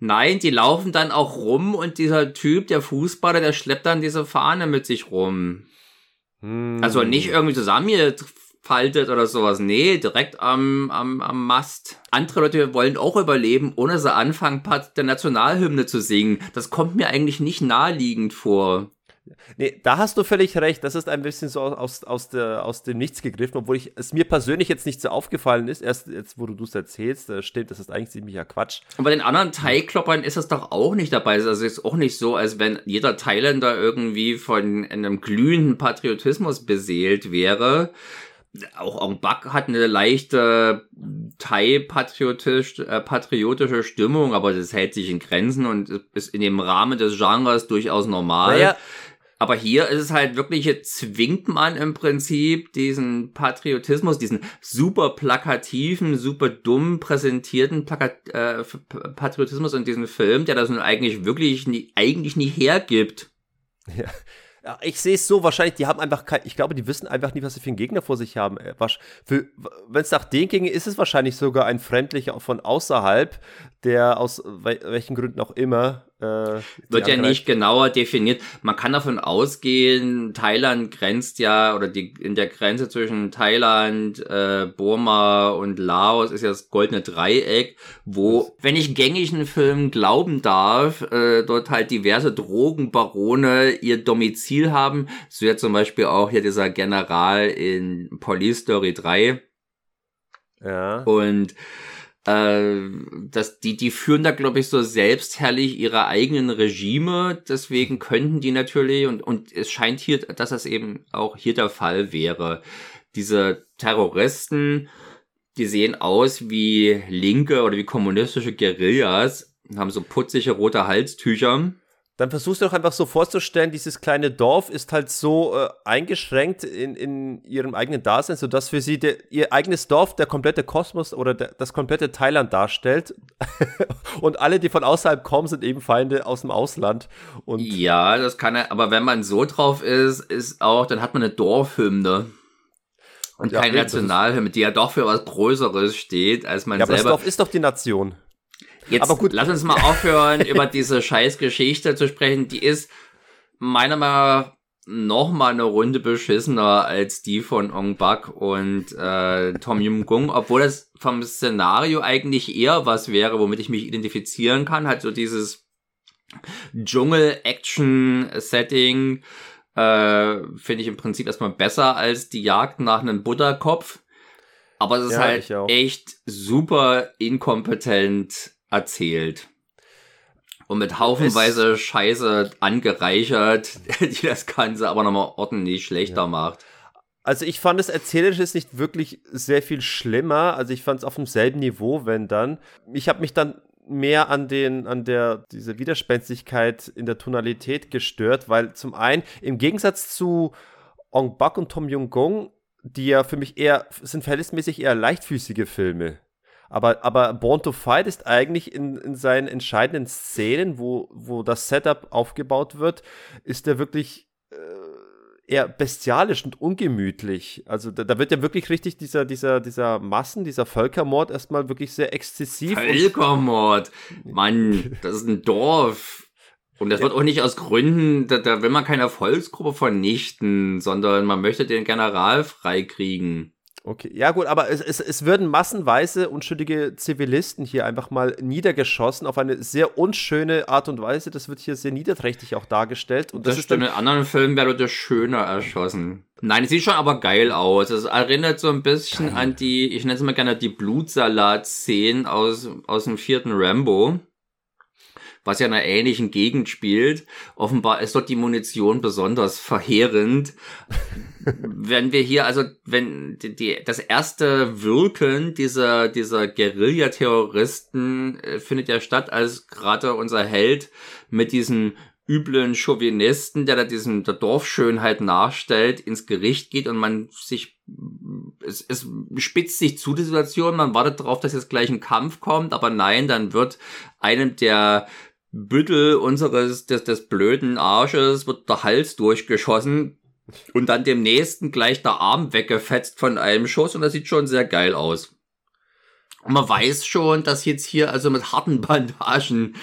Nein, die laufen dann auch rum und dieser Typ, der Fußballer, der schleppt dann diese Fahne mit sich rum. Hm. Also nicht irgendwie zusammengefaltet oder sowas. Nee, direkt am, am, am Mast. Andere Leute wollen auch überleben, ohne sie anfangen, Part der Nationalhymne zu singen. Das kommt mir eigentlich nicht naheliegend vor. Nee, da hast du völlig recht. Das ist ein bisschen so aus, aus, der, aus dem Nichts gegriffen, obwohl ich, es mir persönlich jetzt nicht so aufgefallen ist. Erst jetzt, wo du es erzählst, äh, stimmt, das ist eigentlich ziemlicher Quatsch. Und bei den anderen Thai-Kloppern ist das doch auch nicht dabei. Also es ist auch nicht so, als wenn jeder Thailänder irgendwie von einem glühenden Patriotismus beseelt wäre auch Ong Bak hat eine leichte Thai-patriotische äh, patriotische Stimmung, aber das hält sich in Grenzen und ist in dem Rahmen des Genres durchaus normal. Naja, aber hier ist es halt wirklich, hier zwingt man im Prinzip diesen Patriotismus, diesen super plakativen, super dumm präsentierten Plakat, äh, Patriotismus in diesem Film, der das nun eigentlich wirklich nie, eigentlich nie hergibt. Ja. Ja, ich sehe es so, wahrscheinlich, die haben einfach kein, ich glaube, die wissen einfach nicht, was sie für einen Gegner vor sich haben. Äh, Wenn es nach denen ginge, ist es wahrscheinlich sogar ein Fremdlicher von außerhalb, der aus welchen Gründen auch immer äh, Wird ja nicht genauer definiert. Man kann davon ausgehen, Thailand grenzt ja, oder die in der Grenze zwischen Thailand, äh, Burma und Laos ist ja das goldene Dreieck, wo, wenn ich gängigen Filmen glauben darf, äh, dort halt diverse Drogenbarone ihr Domizil haben. So ja zum Beispiel auch hier dieser General in Police Story 3. Ja. Und äh, dass die, die führen da, glaube ich, so selbstherrlich ihre eigenen Regime. Deswegen könnten die natürlich, und, und es scheint hier, dass das eben auch hier der Fall wäre. Diese Terroristen, die sehen aus wie linke oder wie kommunistische Guerillas, haben so putzige rote Halstücher dann versuchst du doch einfach so vorzustellen, dieses kleine Dorf ist halt so äh, eingeschränkt in, in ihrem eigenen Dasein, sodass für sie der, ihr eigenes Dorf der komplette Kosmos oder der, das komplette Thailand darstellt. und alle, die von außerhalb kommen, sind eben Feinde aus dem Ausland. Und ja, das kann er, aber wenn man so drauf ist, ist auch, dann hat man eine Dorfhymne. Und ja, keine Nationalhymne, die ja doch für was Größeres steht, als man ja, selber. Aber das Dorf ist doch die Nation. Jetzt aber gut. lass uns mal aufhören, über diese scheiß Geschichte zu sprechen. Die ist meiner Meinung nach noch mal eine Runde beschissener als die von Ong Bak und äh, Tom Yum Gung, obwohl das vom Szenario eigentlich eher was wäre, womit ich mich identifizieren kann. Halt so dieses Dschungel-Action-Setting äh, finde ich im Prinzip erstmal besser als die Jagd nach einem Butterkopf. Aber es ist ja, halt echt super inkompetent erzählt. Und mit haufenweise es Scheiße angereichert, die das Ganze aber nochmal ordentlich schlechter ja. macht. Also ich fand es erzählerisch ist nicht wirklich sehr viel schlimmer. Also ich fand es auf demselben Niveau, wenn dann. Ich habe mich dann mehr an den, an der, diese Widerspenstigkeit in der Tonalität gestört, weil zum einen im Gegensatz zu Ong Bak und Tom Jung Gong, die ja für mich eher, sind verhältnismäßig eher leichtfüßige Filme. Aber, aber Born to Fight ist eigentlich in, in seinen entscheidenden Szenen, wo, wo das Setup aufgebaut wird, ist er wirklich äh, eher bestialisch und ungemütlich. Also da, da, wird ja wirklich richtig dieser, dieser, dieser Massen, dieser Völkermord erstmal wirklich sehr exzessiv. Völkermord! Mann, das ist ein Dorf. Und das wird auch nicht aus Gründen, da, da will man keine Volksgruppe vernichten, sondern man möchte den General freikriegen. Okay, ja gut, aber es, es, es würden massenweise unschuldige Zivilisten hier einfach mal niedergeschossen auf eine sehr unschöne Art und Weise. Das wird hier sehr niederträchtig auch dargestellt. Und das, das ist stimmt, in anderen Filmen wäre das schöner erschossen. Nein, es sieht schon aber geil aus. Es erinnert so ein bisschen geil. an die, ich nenne es mal gerne die Blutsalat-Szenen aus, aus dem vierten Rambo. Was ja in einer ähnlichen Gegend spielt. Offenbar ist dort die Munition besonders verheerend. wenn wir hier, also wenn die, die, das erste Wirken dieser, dieser Guerilla-Terroristen äh, findet ja statt, als gerade unser Held mit diesem üblen Chauvinisten, der da diesem der Dorfschönheit nachstellt, ins Gericht geht und man sich es, es spitzt sich zu die Situation, man wartet darauf, dass jetzt gleich ein Kampf kommt, aber nein, dann wird einem der Büttel unseres des, des blöden Arsches wird der Hals durchgeschossen und dann dem nächsten gleich der Arm weggefetzt von einem Schuss und das sieht schon sehr geil aus. Und man weiß schon, dass jetzt hier also mit harten Bandagen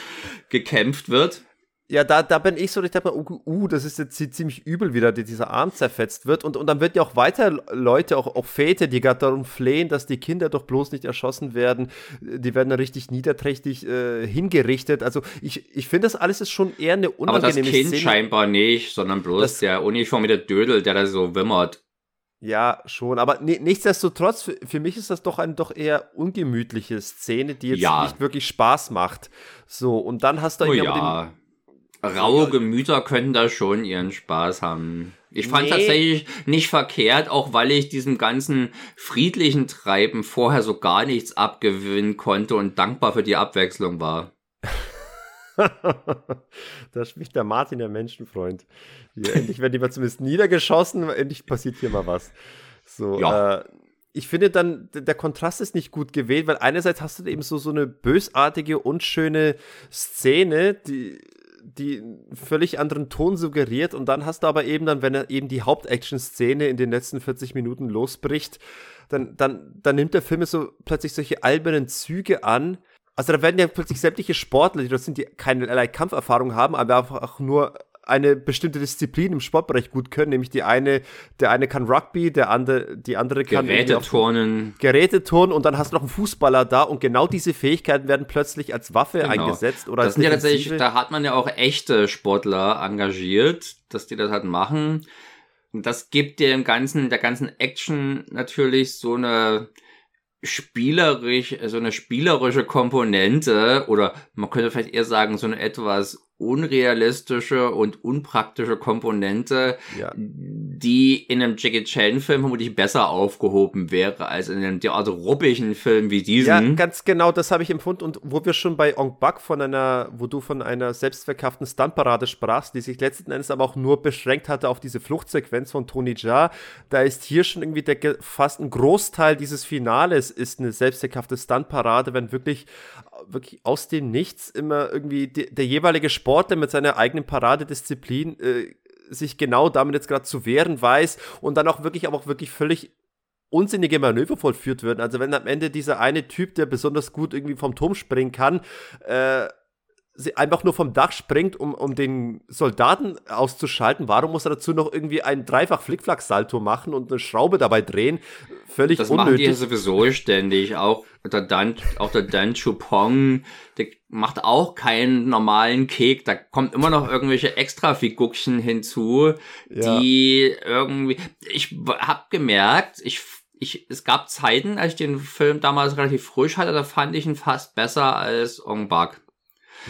gekämpft wird. Ja, da, da bin ich so, ich dachte mir, uh, uh, das ist jetzt ziemlich übel, wie da dieser Arm zerfetzt wird. Und, und dann wird ja auch weiter Leute, auch, auch Väter, die gerade darum flehen, dass die Kinder doch bloß nicht erschossen werden. Die werden dann richtig niederträchtig äh, hingerichtet. Also ich, ich finde, das alles ist schon eher eine unangenehme Aber das Kind Szene. scheinbar nicht, sondern bloß das, der uniformierte Dödel, der da so wimmert. Ja, schon, aber nichtsdestotrotz, für, für, mich ist das doch eine doch eher ungemütliche Szene, die jetzt ja. nicht wirklich Spaß macht. So, und dann hast du oh, ja. den Raue Gemüter können da schon ihren Spaß haben. Ich fand nee. tatsächlich nicht verkehrt, auch weil ich diesem ganzen friedlichen Treiben vorher so gar nichts abgewinnen konnte und dankbar für die Abwechslung war. da spricht der Martin, der Menschenfreund. Hier, endlich werden die mal zumindest niedergeschossen, endlich passiert hier mal was. So, ja. äh, ich finde dann, der Kontrast ist nicht gut gewählt, weil einerseits hast du eben so, so eine bösartige, unschöne Szene, die die völlig anderen Ton suggeriert und dann hast du aber eben dann, wenn er eben die Hauptaction-Szene in den letzten 40 Minuten losbricht, dann, dann, dann nimmt der Film so plötzlich solche albernen Züge an. Also da werden ja plötzlich sämtliche Sportler, die das sind, die keinerlei Kampferfahrung haben, aber einfach nur eine bestimmte Disziplin im Sportbereich gut können, nämlich die eine, der eine kann Rugby, der andere, die andere kann Geräteturnen. Geräteturnen und dann hast du noch einen Fußballer da und genau diese Fähigkeiten werden plötzlich als Waffe genau. eingesetzt oder das sind ja tatsächlich, da hat man ja auch echte Sportler engagiert, dass die das halt machen. Und das gibt dir im ganzen, der ganzen Action natürlich so eine spielerisch, so eine spielerische Komponente oder man könnte vielleicht eher sagen, so eine etwas unrealistische und unpraktische Komponente, ja. die in einem Jackie Chan-Film vermutlich besser aufgehoben wäre als in einem derart ruppigen Film wie diesem. Ja, ganz genau, das habe ich empfunden. Und wo wir schon bei Ong Bak von einer, wo du von einer selbstverkauften Stuntparade sprachst, die sich letzten Endes aber auch nur beschränkt hatte auf diese Fluchtsequenz von Tony Jaa, da ist hier schon irgendwie der, fast ein Großteil dieses Finales ist eine selbstverkaufte Stuntparade, wenn wirklich wirklich aus dem Nichts immer irgendwie de, der jeweilige Sportler mit seiner eigenen Paradedisziplin äh, sich genau damit jetzt gerade zu wehren weiß und dann auch wirklich, aber auch wirklich völlig unsinnige Manöver vollführt werden. Also wenn am Ende dieser eine Typ, der besonders gut irgendwie vom Turm springen kann, äh, sie einfach nur vom Dach springt, um, um den Soldaten auszuschalten. Warum muss er dazu noch irgendwie einen dreifach Flickflack-Salto machen und eine Schraube dabei drehen? Völlig das unnötig. Das machen die ja sowieso ständig. Auch der Dan, auch der Dan Chupong, der macht auch keinen normalen Kek. Da kommt immer noch irgendwelche Extra-Figuckchen hinzu, ja. die irgendwie, ich hab gemerkt, ich ich, es gab Zeiten, als ich den Film damals relativ frisch hatte, da fand ich ihn fast besser als Ong Bak.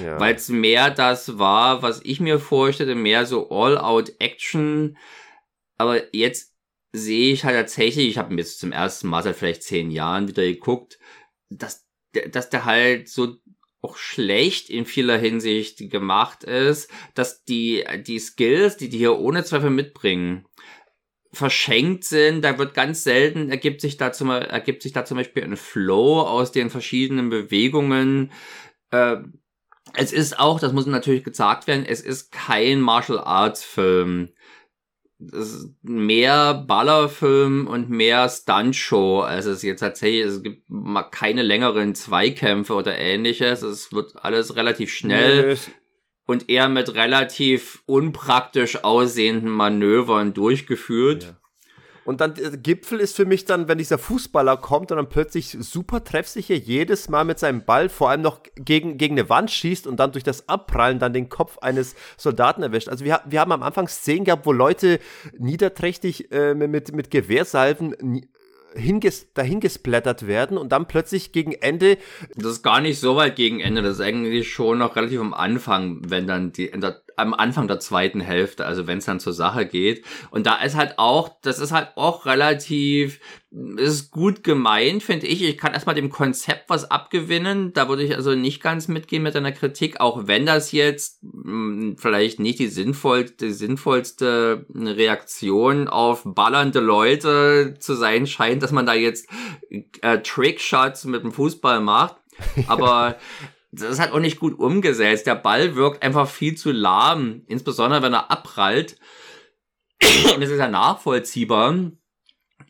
Ja. Weil es mehr das war, was ich mir vorstellte, mehr so All-Out-Action. Aber jetzt sehe ich halt tatsächlich, ich habe mir zum ersten Mal seit vielleicht zehn Jahren wieder geguckt, dass, dass der halt so auch schlecht in vieler Hinsicht gemacht ist, dass die, die Skills, die die hier ohne Zweifel mitbringen, verschenkt sind. Da wird ganz selten ergibt sich da zum, ergibt sich da zum Beispiel ein Flow aus den verschiedenen Bewegungen. Äh, es ist auch, das muss natürlich gesagt werden, es ist kein Martial Arts Film. Es ist mehr Ballerfilm und mehr Stuntshow, als es jetzt tatsächlich, es gibt keine längeren Zweikämpfe oder ähnliches. Es wird alles relativ schnell nee, und eher mit relativ unpraktisch aussehenden Manövern durchgeführt. Ja. Und dann der Gipfel ist für mich dann, wenn dieser Fußballer kommt und dann plötzlich super treffsicher jedes Mal mit seinem Ball vor allem noch gegen, gegen eine Wand schießt und dann durch das Abprallen dann den Kopf eines Soldaten erwischt. Also wir, wir haben am Anfang Szenen gehabt, wo Leute niederträchtig äh, mit, mit Gewehrsalven hinges dahingesplättert werden und dann plötzlich gegen Ende. Das ist gar nicht so weit gegen Ende, das ist eigentlich schon noch relativ am Anfang, wenn dann die, am Anfang der zweiten Hälfte, also wenn es dann zur Sache geht. Und da ist halt auch, das ist halt auch relativ, ist gut gemeint, finde ich. Ich kann erstmal dem Konzept was abgewinnen. Da würde ich also nicht ganz mitgehen mit einer Kritik, auch wenn das jetzt mh, hm, vielleicht nicht die sinnvollste, sinnvollste Reaktion auf ballernde Leute zu sein scheint, dass man da jetzt äh, Trickshots mit dem Fußball macht. Aber das ist halt auch nicht gut umgesetzt. Der Ball wirkt einfach viel zu lahm, insbesondere wenn er abprallt. Und es ist ja nachvollziehbar.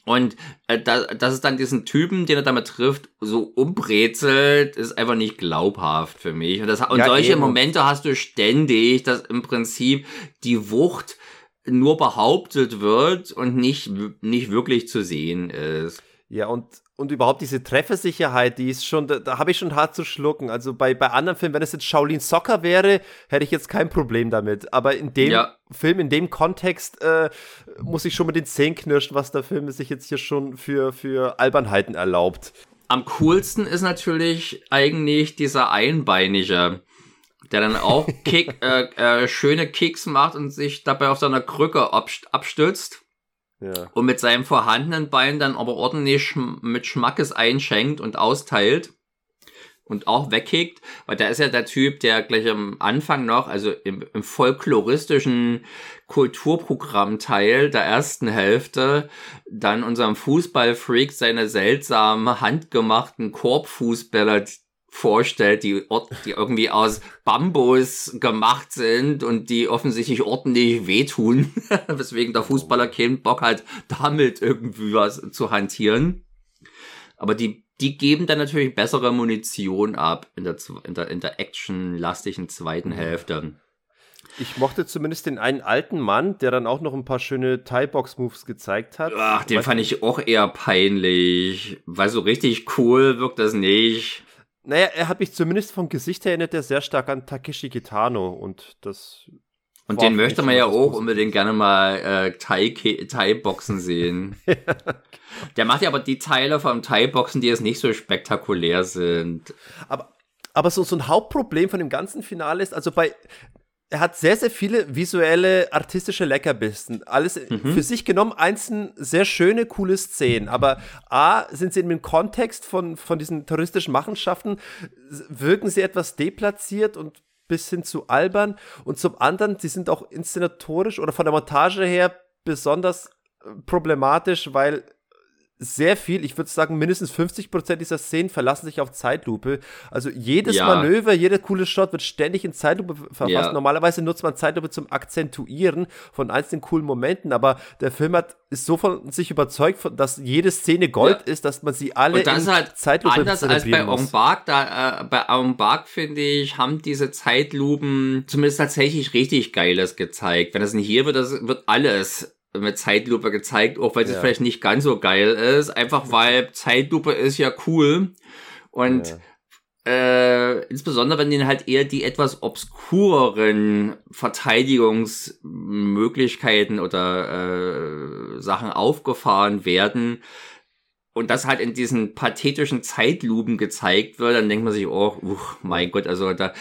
Und äh, da, dass es dann diesen Typen, den er damit trifft, so umbrezelt, ist einfach nicht glaubhaft für mich. Und, das, und ja, solche eben. Momente hast du ständig, dass im Prinzip die Wucht nur behauptet wird und nicht, nicht wirklich zu sehen ist. Ja, und und überhaupt diese Treffersicherheit, die ist schon, da, da habe ich schon hart zu schlucken. Also bei, bei anderen Filmen, wenn es jetzt Shaolin Soccer wäre, hätte ich jetzt kein Problem damit. Aber in dem ja. Film, in dem Kontext, äh, muss ich schon mit den Zähnen knirschen, was der Film sich jetzt hier schon für, für Albernheiten erlaubt. Am coolsten ist natürlich eigentlich dieser Einbeinige, der dann auch Kick, äh, äh, schöne Kicks macht und sich dabei auf seiner Krücke abstützt. Ja. Und mit seinem vorhandenen Bein dann aber ordentlich mit Schmackes einschenkt und austeilt und auch wegkickt, weil der ist ja der Typ, der gleich am Anfang noch, also im, im folkloristischen Kulturprogrammteil der ersten Hälfte, dann unserem Fußballfreak seine seltsamen handgemachten Korbfußbäller, vorstellt, die, die irgendwie aus Bambus gemacht sind und die offensichtlich ordentlich wehtun, weswegen der Fußballer keinen Bock hat, damit irgendwie was zu hantieren. Aber die, die geben dann natürlich bessere Munition ab in der, in der, in der actionlastigen zweiten Hälfte. Ich mochte zumindest den einen alten Mann, der dann auch noch ein paar schöne Thai-Box-Moves gezeigt hat. Ach, den fand ich auch eher peinlich. Weil so richtig cool wirkt das nicht. Naja, er hat mich zumindest vom Gesicht her erinnert er sehr stark an Takeshi Kitano und das. Und den möchte man ja auch unbedingt gerne mal äh, Thai-Boxen sehen. Der macht ja aber die Teile vom Thai-Boxen, die jetzt nicht so spektakulär sind. Aber, aber so, so ein Hauptproblem von dem ganzen Finale ist, also bei er hat sehr, sehr viele visuelle, artistische Leckerbissen. Alles mhm. für sich genommen einzeln sehr schöne, coole Szenen. Aber A, sind sie in dem Kontext von, von diesen touristischen Machenschaften, wirken sie etwas deplatziert und bis hin zu albern. Und zum anderen, sie sind auch inszenatorisch oder von der Montage her besonders äh, problematisch, weil sehr viel, ich würde sagen, mindestens 50 Prozent dieser Szenen verlassen sich auf Zeitlupe. Also jedes ja. Manöver, jeder coole Shot wird ständig in Zeitlupe verfasst. Ja. Normalerweise nutzt man Zeitlupe zum Akzentuieren von einzelnen coolen Momenten, aber der Film hat, ist so von sich überzeugt, dass jede Szene Gold ja. ist, dass man sie alle Und das in halt Zeitlupe anders als bei En Bark, da, äh, bei En Bark, finde ich, haben diese Zeitlupen zumindest tatsächlich richtig Geiles gezeigt. Wenn das nicht hier wird, das wird alles mit Zeitlupe gezeigt, auch weil es ja. vielleicht nicht ganz so geil ist, einfach weil Zeitlupe ist ja cool und ja. Äh, insbesondere wenn denen halt eher die etwas obskureren Verteidigungsmöglichkeiten oder äh, Sachen aufgefahren werden, und das halt in diesen pathetischen Zeitlupen gezeigt wird, dann denkt man sich, oh, uch, mein Gott, also da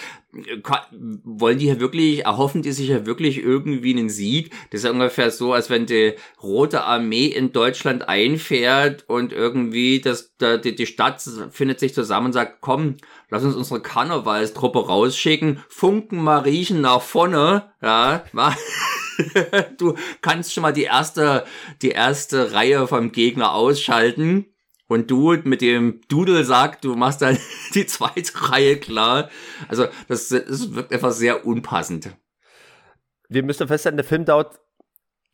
wollen die hier wirklich, erhoffen die sich ja wirklich irgendwie einen Sieg. Das ist ja ungefähr so, als wenn die Rote Armee in Deutschland einfährt und irgendwie das, die, die Stadt findet sich zusammen und sagt, komm, lass uns unsere Karnevalstruppe rausschicken, Funken mal riechen nach vorne, ja, du kannst schon mal die erste, die erste Reihe vom Gegner ausschalten. Und du mit dem Dudelsack, du machst dann die zweite Reihe klar. Also, das, das wirkt einfach sehr unpassend. Wir müssen feststellen, der Film dauert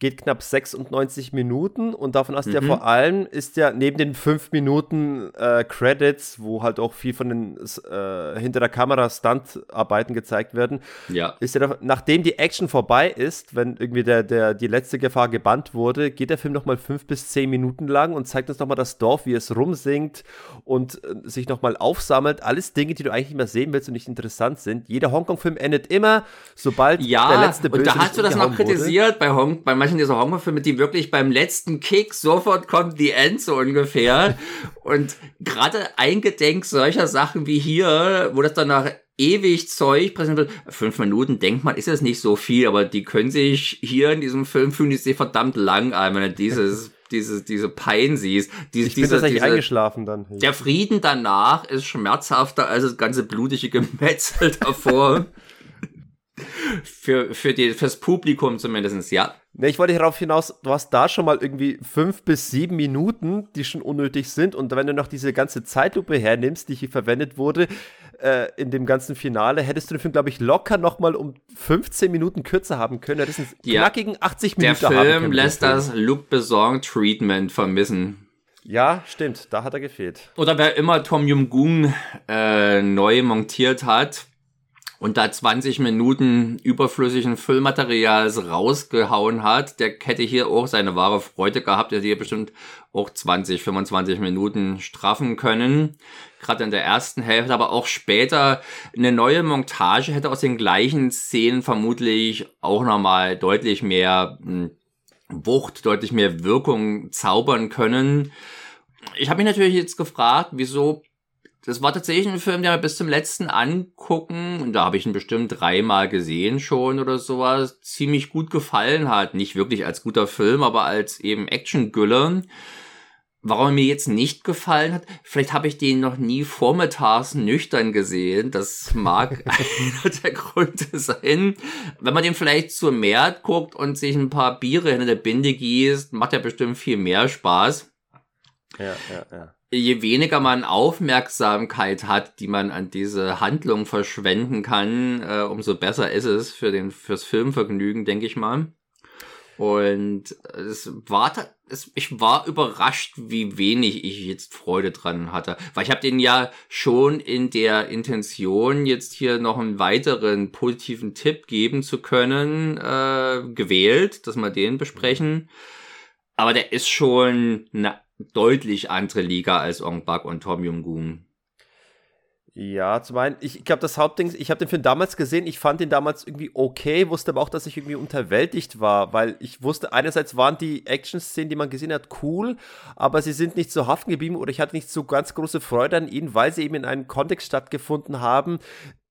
geht knapp 96 Minuten und davon hast mhm. ja vor allem ist ja neben den 5 Minuten äh, Credits, wo halt auch viel von den äh, hinter der Kamera Stunt-Arbeiten gezeigt werden, ja. ist ja nachdem die Action vorbei ist, wenn irgendwie der, der die letzte Gefahr gebannt wurde, geht der Film nochmal 5 bis 10 Minuten lang und zeigt uns nochmal das Dorf, wie es rumsingt und äh, sich nochmal aufsammelt. Alles Dinge, die du eigentlich nicht mehr sehen willst und nicht interessant sind. Jeder Hongkong-Film endet immer, sobald ja, der letzte Böse und da hast du das noch kritisiert wurde. bei Hong, bei manchen dieser Horrorfilme, die wirklich beim letzten Kick sofort kommt die End so ungefähr. Und gerade eingedenk solcher Sachen wie hier, wo das dann nach ewig Zeug präsentiert wird. Fünf Minuten, denkt man, ist es nicht so viel, aber die können sich hier in diesem Film fühlen die sich verdammt lang an, wenn du dieses, diese, diese Pein siehst. Die, ich diese, bin tatsächlich diese, eingeschlafen dann. Der Frieden danach ist schmerzhafter als das ganze blutige Gemetzel davor. für, für die, fürs Publikum zumindest, ja. Ne, ich wollte darauf hinaus, du hast da schon mal irgendwie fünf bis sieben Minuten, die schon unnötig sind. Und wenn du noch diese ganze Zeitlupe hernimmst, die hier verwendet wurde, äh, in dem ganzen Finale, hättest du den Film, glaube ich, locker noch mal um 15 Minuten kürzer haben können. Das sind ja. knackigen 80 Minuten Der Film lässt das Luc Besson-Treatment vermissen. Ja, stimmt, da hat er gefehlt. Oder wer immer Tom Yum-Gung äh, neu montiert hat, und da 20 Minuten überflüssigen Füllmaterials rausgehauen hat, der hätte hier auch seine wahre Freude gehabt, der hätte hier bestimmt auch 20, 25 Minuten straffen können. Gerade in der ersten Hälfte, aber auch später eine neue Montage hätte aus den gleichen Szenen vermutlich auch nochmal deutlich mehr hm, Wucht, deutlich mehr Wirkung zaubern können. Ich habe mich natürlich jetzt gefragt, wieso das war tatsächlich ein Film, der mir bis zum letzten Angucken, und da habe ich ihn bestimmt dreimal gesehen schon oder sowas, ziemlich gut gefallen hat. Nicht wirklich als guter Film, aber als eben Action-Gülle. Warum er mir jetzt nicht gefallen hat, vielleicht habe ich den noch nie vormittags nüchtern gesehen. Das mag einer der Gründe sein. Wenn man den vielleicht zur Mehrt guckt und sich ein paar Biere hinter der Binde gießt, macht er bestimmt viel mehr Spaß. Ja, ja, ja je weniger man Aufmerksamkeit hat, die man an diese Handlung verschwenden kann, äh, umso besser ist es für den fürs Filmvergnügen, denke ich mal. Und es war es, ich war überrascht, wie wenig ich jetzt Freude dran hatte, weil ich habe den ja schon in der Intention jetzt hier noch einen weiteren positiven Tipp geben zu können äh, gewählt, dass wir den besprechen. Aber der ist schon eine deutlich andere Liga als Ong Bak und Tom Jung-gun. Ja, zum einen, ich, ich glaube, das Hauptding, ich habe den Film damals gesehen, ich fand ihn damals irgendwie okay, wusste aber auch, dass ich irgendwie unterwältigt war, weil ich wusste, einerseits waren die Action-Szenen, die man gesehen hat, cool, aber sie sind nicht so haften geblieben oder ich hatte nicht so ganz große Freude an ihnen, weil sie eben in einem Kontext stattgefunden haben,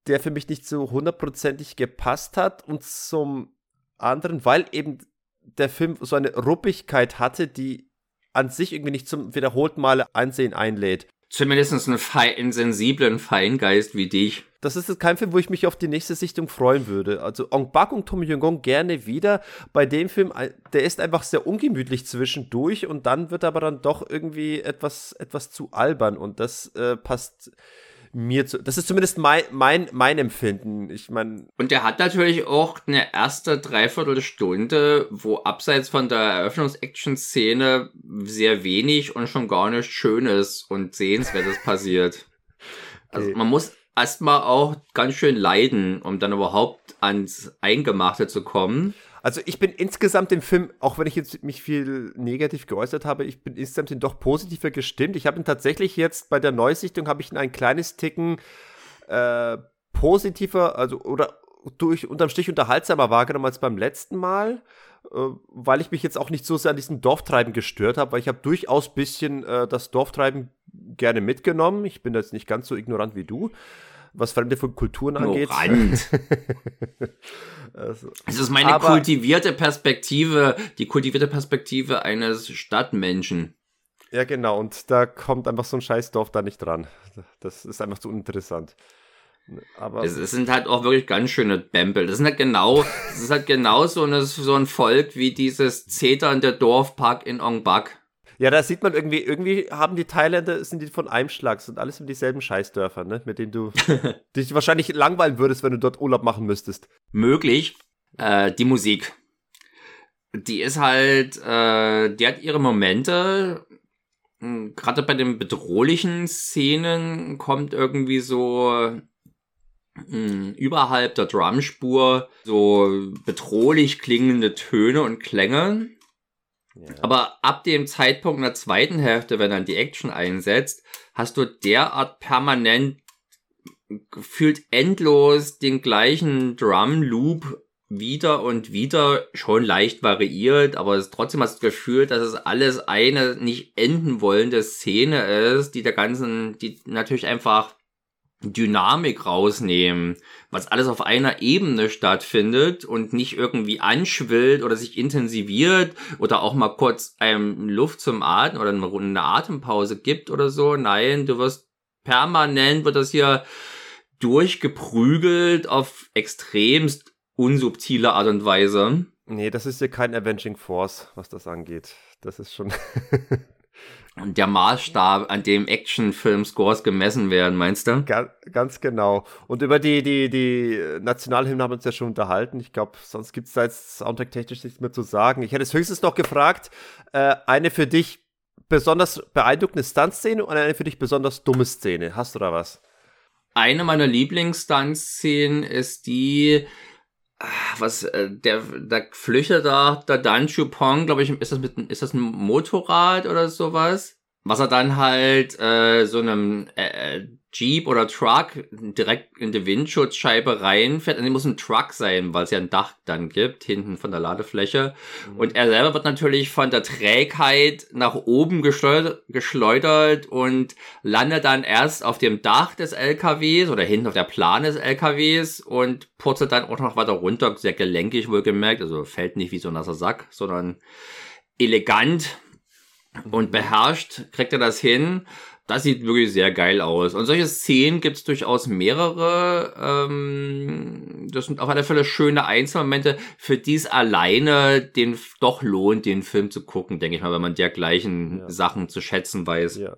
der für mich nicht so hundertprozentig gepasst hat und zum anderen, weil eben der Film so eine Ruppigkeit hatte, die an sich irgendwie nicht zum wiederholten Male Ansehen einlädt. Zumindest einen, einen sensiblen Feingeist wie dich. Das ist jetzt kein Film, wo ich mich auf die nächste Sichtung freuen würde. Also Ong Bak und Tom Jung gerne wieder. Bei dem Film, äh, der ist einfach sehr ungemütlich zwischendurch und dann wird aber dann doch irgendwie etwas, etwas zu albern und das äh, passt mir zu. Das ist zumindest mein, mein, mein Empfinden. Ich meine. Und der hat natürlich auch eine erste Dreiviertelstunde, wo abseits von der Eröffnungs-Action-Szene sehr wenig und schon gar nicht Schönes und Sehenswertes passiert. Also man muss erstmal auch ganz schön leiden, um dann überhaupt ans Eingemachte zu kommen. Also ich bin insgesamt dem Film, auch wenn ich jetzt mich viel negativ geäußert habe, ich bin insgesamt doch positiver gestimmt. Ich habe ihn tatsächlich jetzt bei der Neusichtung habe ich ihn ein kleines Ticken äh, positiver, also oder durch unterm Strich unterhaltsamer wahrgenommen als beim letzten Mal, äh, weil ich mich jetzt auch nicht so sehr an diesem Dorftreiben gestört habe, weil ich habe durchaus bisschen äh, das Dorftreiben gerne mitgenommen. Ich bin jetzt nicht ganz so ignorant wie du was fremde Kulturen angeht. also, es ist meine kultivierte Perspektive, die kultivierte Perspektive eines Stadtmenschen. Ja, genau, und da kommt einfach so ein Scheißdorf da nicht dran. Das ist einfach zu uninteressant. Aber es, es, sind halt auch wirklich ganz schöne Bämpel. Das sind halt genau, das ist halt genau so, eine, so ein Volk wie dieses zeternde Dorfpark in Ong Bak. Ja, da sieht man irgendwie, irgendwie haben die Thailänder, sind die von einem Schlag, sind alles in dieselben Scheißdörfer, ne? Mit denen du dich wahrscheinlich langweilen würdest, wenn du dort Urlaub machen müsstest. Möglich. Äh, die Musik. Die ist halt, äh, die hat ihre Momente. Hm, gerade bei den bedrohlichen Szenen kommt irgendwie so hm, überhalb der Drumspur so bedrohlich klingende Töne und Klänge aber ab dem Zeitpunkt in der zweiten Hälfte, wenn dann die Action einsetzt, hast du derart permanent gefühlt endlos den gleichen Drum Loop wieder und wieder schon leicht variiert, aber trotzdem hast du das Gefühl, dass es alles eine nicht enden wollende Szene ist, die der ganzen, die natürlich einfach Dynamik rausnehmen, was alles auf einer Ebene stattfindet und nicht irgendwie anschwillt oder sich intensiviert oder auch mal kurz einem Luft zum Atmen oder eine Atempause gibt oder so. Nein, du wirst permanent wird das hier durchgeprügelt auf extremst unsubtile Art und Weise. Nee, das ist ja kein Avenging Force, was das angeht. Das ist schon. der Maßstab, an dem Actionfilm-Scores gemessen werden, meinst du? Ganz, ganz genau. Und über die, die, die Nationalhymne haben wir uns ja schon unterhalten. Ich glaube, sonst gibt es da jetzt soundtrack-technisch nichts mehr zu sagen. Ich hätte es höchstens noch gefragt, äh, eine für dich besonders beeindruckende Stuntszene und eine für dich besonders dumme Szene. Hast du da was? Eine meiner Lieblings-Stunt-Szenen ist die, was äh, der der flüchtet da der Dan Chupong, glaube ich, ist das mit ist das ein Motorrad oder sowas? Was er dann halt äh, so einem äh, äh Jeep oder Truck direkt in die Windschutzscheibe reinfährt. Und die muss ein Truck sein, weil es ja ein Dach dann gibt, hinten von der Ladefläche. Mhm. Und er selber wird natürlich von der Trägheit nach oben geschleudert, geschleudert und landet dann erst auf dem Dach des LKWs oder hinten auf der Plan des LKWs und purzelt dann auch noch weiter runter, sehr gelenkig wohlgemerkt, also fällt nicht wie so ein nasser Sack, sondern elegant und mhm. beherrscht kriegt er das hin das sieht wirklich sehr geil aus. Und solche Szenen gibt es durchaus mehrere. Ähm, das sind auf alle Fälle schöne Einzelmomente, für die es alleine den doch lohnt, den Film zu gucken, denke ich mal, wenn man dergleichen ja. Sachen zu schätzen weiß. Ja.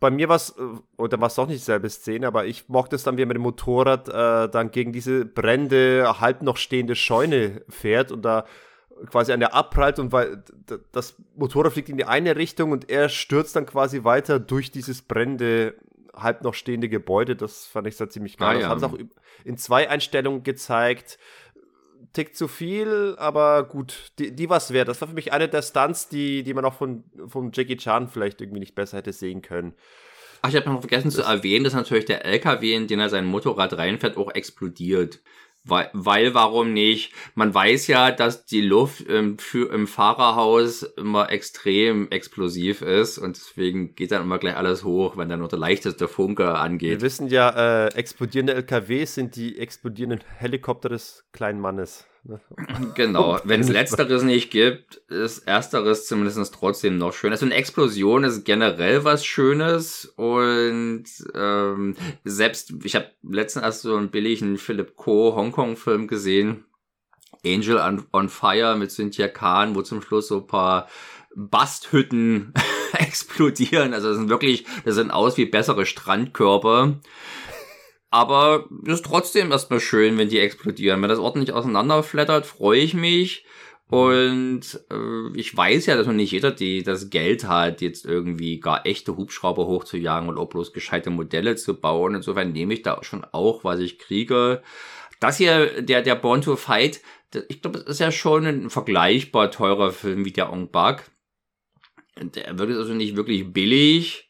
Bei mir war es, äh, oder war es doch nicht dieselbe Szene, aber ich mochte es dann, wie er mit dem Motorrad äh, dann gegen diese brennende, halb noch stehende Scheune fährt und da quasi an der abprallt und weil das Motorrad fliegt in die eine Richtung und er stürzt dann quasi weiter durch dieses brennende, halb noch stehende Gebäude. Das fand ich so ziemlich geil. Ah, ja. Das haben sie auch in zwei Einstellungen gezeigt. Tick zu viel, aber gut, die, die was wert. Das war für mich eine der Stunts, die, die man auch von, von Jackie Chan vielleicht irgendwie nicht besser hätte sehen können. Ach, ich habe noch vergessen das zu erwähnen, dass natürlich der LKW, in den er sein Motorrad reinfährt, auch explodiert. Weil, weil, warum nicht? Man weiß ja, dass die Luft im, für, im Fahrerhaus immer extrem explosiv ist und deswegen geht dann immer gleich alles hoch, wenn dann nur der leichteste Funke angeht. Wir wissen ja, äh, explodierende LKWs sind die explodierenden Helikopter des kleinen Mannes. Ne? Genau, wenn es letzteres nicht gibt, ist ersteres zumindest trotzdem noch schön. Also eine Explosion ist generell was Schönes und ähm, selbst, ich habe letztens erst so einen billigen Philip Co. Hongkong-Film gesehen, Angel on, on Fire mit Cynthia Khan, wo zum Schluss so ein paar Basthütten explodieren. Also das sind wirklich, das sind aus wie bessere Strandkörper. Aber ist trotzdem erstmal schön, wenn die explodieren. Wenn das ordentlich auseinanderflattert, freue ich mich. Und äh, ich weiß ja, dass noch nicht jeder die das Geld hat, jetzt irgendwie gar echte Hubschrauber hochzujagen und auch bloß gescheite Modelle zu bauen. Insofern nehme ich da schon auch, was ich kriege. Das hier, der, der Born to Fight, ich glaube, das ist ja schon ein vergleichbar teurer Film wie der Ong Bak. Der wird also nicht wirklich billig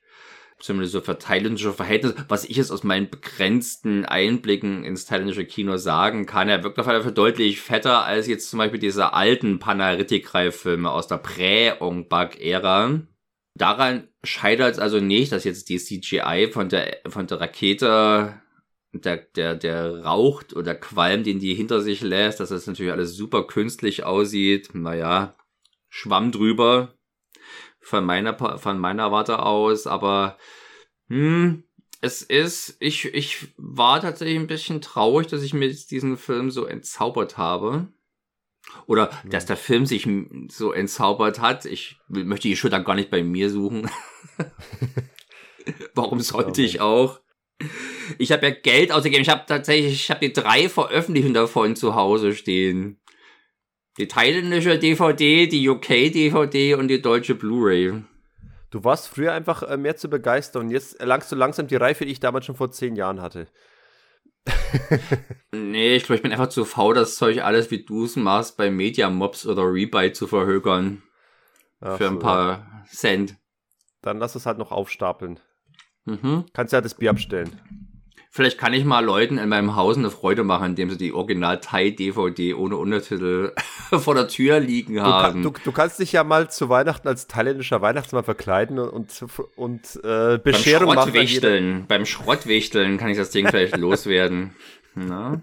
zumindest so für thailändische Verhältnisse, was ich jetzt aus meinen begrenzten Einblicken ins thailändische Kino sagen kann, er wirkt auf jeden Fall deutlich fetter als jetzt zum Beispiel diese alten Panaritikrai-Filme aus der Prä-Ong Bak-Ära. Daran scheitert es also nicht, dass jetzt die CGI von der, von der Rakete der, der, der raucht oder Qualm, den die hinter sich lässt, dass das natürlich alles super künstlich aussieht. Naja, Schwamm drüber, von meiner, von meiner Warte aus, aber hm, es ist, ich, ich war tatsächlich ein bisschen traurig, dass ich mir diesen Film so entzaubert habe. Oder ja. dass der Film sich so entzaubert hat. Ich möchte die Schuld dann gar nicht bei mir suchen. Warum sollte ich auch? Ich habe ja Geld ausgegeben. Ich habe tatsächlich, ich habe die drei Veröffentlichungen davon zu Hause stehen. Die thailändische DVD, die UK-DVD und die deutsche Blu-ray. Du warst früher einfach äh, mehr zu begeistern und jetzt erlangst du langsam die Reife, die ich damals schon vor zehn Jahren hatte. nee, ich glaube, ich bin einfach zu faul, das Zeug alles, wie du es machst, bei Media Mobs oder Rebuy zu verhökern. Ach für ein paar Cent. Dann lass es halt noch aufstapeln. Mhm. Kannst ja das Bier abstellen. Vielleicht kann ich mal Leuten in meinem Haus eine Freude machen, indem sie die Original-Thai-DVD ohne Untertitel vor der Tür liegen haben. Du, du, du, kannst dich ja mal zu Weihnachten als thailändischer Weihnachtsmann verkleiden und, und äh, Bescherung beim Schrottwichteln, machen. Beim Schrottwichteln kann ich das Ding vielleicht loswerden. Na?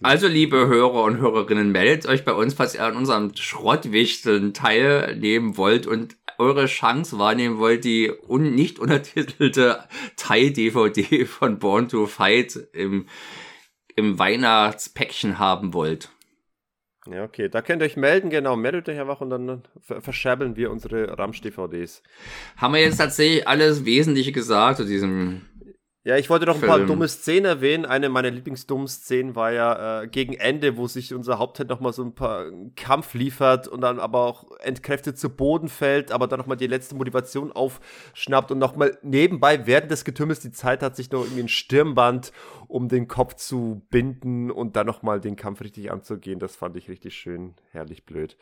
Also, liebe Hörer und Hörerinnen, meldet euch bei uns, falls ihr an unserem Schrottwichteln teilnehmen wollt und eure Chance wahrnehmen wollt, die un nicht untertitelte Thai-DVD von Born to Fight im, im Weihnachtspäckchen haben wollt. Ja, okay. Da könnt ihr euch melden, genau. Meldet euch einfach und dann verscherbeln wir unsere Ramsch-DVDs. Haben wir jetzt tatsächlich alles Wesentliche gesagt zu diesem ja, ich wollte noch ein Film. paar dumme Szenen erwähnen. Eine meiner Lieblingsdummen Szenen war ja äh, gegen Ende, wo sich unser Hauptheld noch mal so ein paar Kampf liefert und dann aber auch entkräftet zu Boden fällt, aber dann noch mal die letzte Motivation aufschnappt und noch mal nebenbei während des Getümmels die Zeit hat, sich noch irgendwie ein Stirnband um den Kopf zu binden und dann noch mal den Kampf richtig anzugehen. Das fand ich richtig schön, herrlich blöd.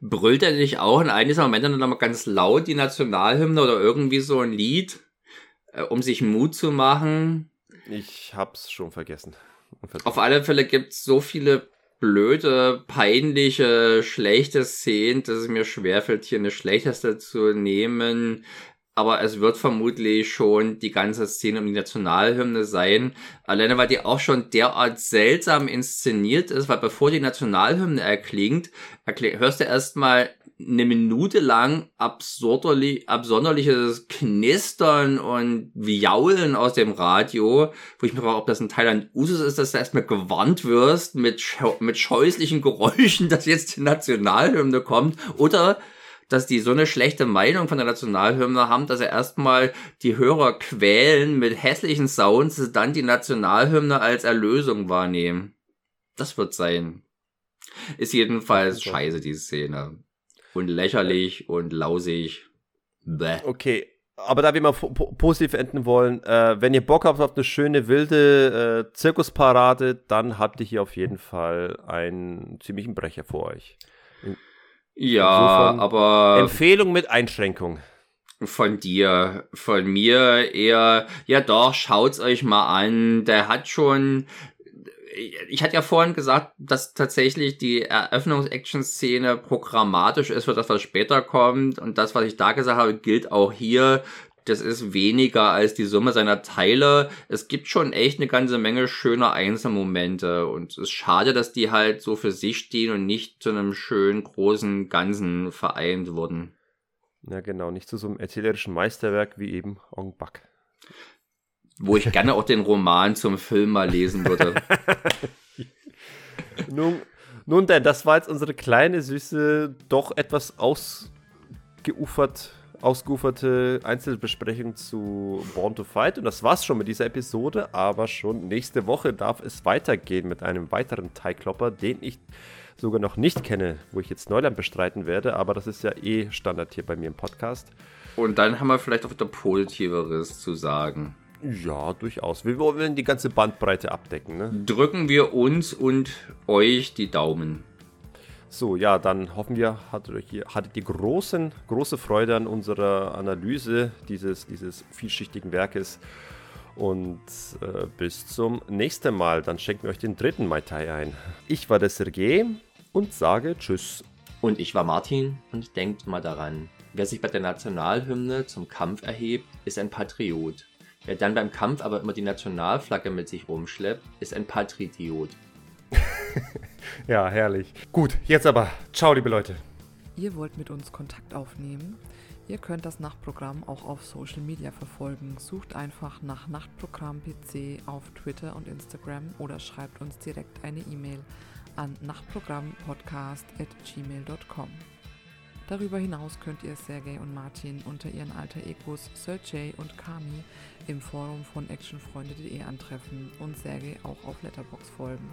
Brüllt er dich auch in eines Moments dann noch mal ganz laut die Nationalhymne oder irgendwie so ein Lied? Äh, um sich Mut zu machen. Ich hab's schon vergessen. Auf alle Fälle gibt's so viele blöde, peinliche, schlechte Szenen, dass es mir schwerfällt, hier eine schlechteste zu nehmen. Aber es wird vermutlich schon die ganze Szene um die Nationalhymne sein. Alleine, weil die auch schon derart seltsam inszeniert ist, weil bevor die Nationalhymne erklingt, hörst du erstmal eine Minute lang absonderliches Knistern und Viaulen aus dem Radio, wo ich mir frage, ob das in Thailand Usus ist, dass du erstmal gewarnt wirst mit, scheu mit scheußlichen Geräuschen, dass jetzt die Nationalhymne kommt, oder dass die so eine schlechte Meinung von der Nationalhymne haben, dass sie erstmal die Hörer quälen mit hässlichen Sounds, dann die Nationalhymne als Erlösung wahrnehmen. Das wird sein. Ist jedenfalls scheiße, die Szene und lächerlich und lausig. Bäh. Okay, aber da wir mal positiv enden wollen, äh, wenn ihr Bock habt auf eine schöne wilde äh, Zirkusparade, dann habt ihr hier auf jeden Fall einen ziemlichen Brecher vor euch. In ja, aber Empfehlung mit Einschränkung. Von dir, von mir eher, ja doch, schaut's euch mal an. Der hat schon ich hatte ja vorhin gesagt, dass tatsächlich die Eröffnungs-Action-Szene programmatisch ist für das, was später kommt. Und das, was ich da gesagt habe, gilt auch hier. Das ist weniger als die Summe seiner Teile. Es gibt schon echt eine ganze Menge schöner Einzelmomente. Und es ist schade, dass die halt so für sich stehen und nicht zu einem schönen, großen Ganzen vereint wurden. Ja, genau. Nicht zu so einem erzählerischen Meisterwerk wie eben Ong Bak wo ich gerne auch den Roman zum Film mal lesen würde. nun, nun denn, das war jetzt unsere kleine, süße, doch etwas ausgeufert, ausgeuferte Einzelbesprechung zu Born to Fight. Und das war's schon mit dieser Episode, aber schon nächste Woche darf es weitergehen mit einem weiteren Teigklopper, den ich sogar noch nicht kenne, wo ich jetzt Neuland bestreiten werde, aber das ist ja eh Standard hier bei mir im Podcast. Und dann haben wir vielleicht auch wieder Positiveres zu sagen. Ja, durchaus. Wir wollen die ganze Bandbreite abdecken. Ne? Drücken wir uns und euch die Daumen. So, ja, dann hoffen wir, hattet ihr, hattet ihr großen, große Freude an unserer Analyse dieses, dieses vielschichtigen Werkes. Und äh, bis zum nächsten Mal. Dann schenken wir euch den dritten Mai Tai ein. Ich war der Sergej und sage Tschüss. Und ich war Martin und denkt mal daran, wer sich bei der Nationalhymne zum Kampf erhebt, ist ein Patriot. Wer dann beim Kampf aber immer die Nationalflagge mit sich rumschleppt, ist ein Patriotiot. ja, herrlich. Gut, jetzt aber. Ciao, liebe Leute. Ihr wollt mit uns Kontakt aufnehmen? Ihr könnt das Nachtprogramm auch auf Social Media verfolgen. Sucht einfach nach Nachtprogramm PC auf Twitter und Instagram oder schreibt uns direkt eine E-Mail an nachtprogrammpodcast.gmail.com. Darüber hinaus könnt ihr Sergei und Martin unter ihren alter Egos Sergey und Kami im Forum von actionfreunde.de antreffen und Sergei auch auf Letterbox folgen.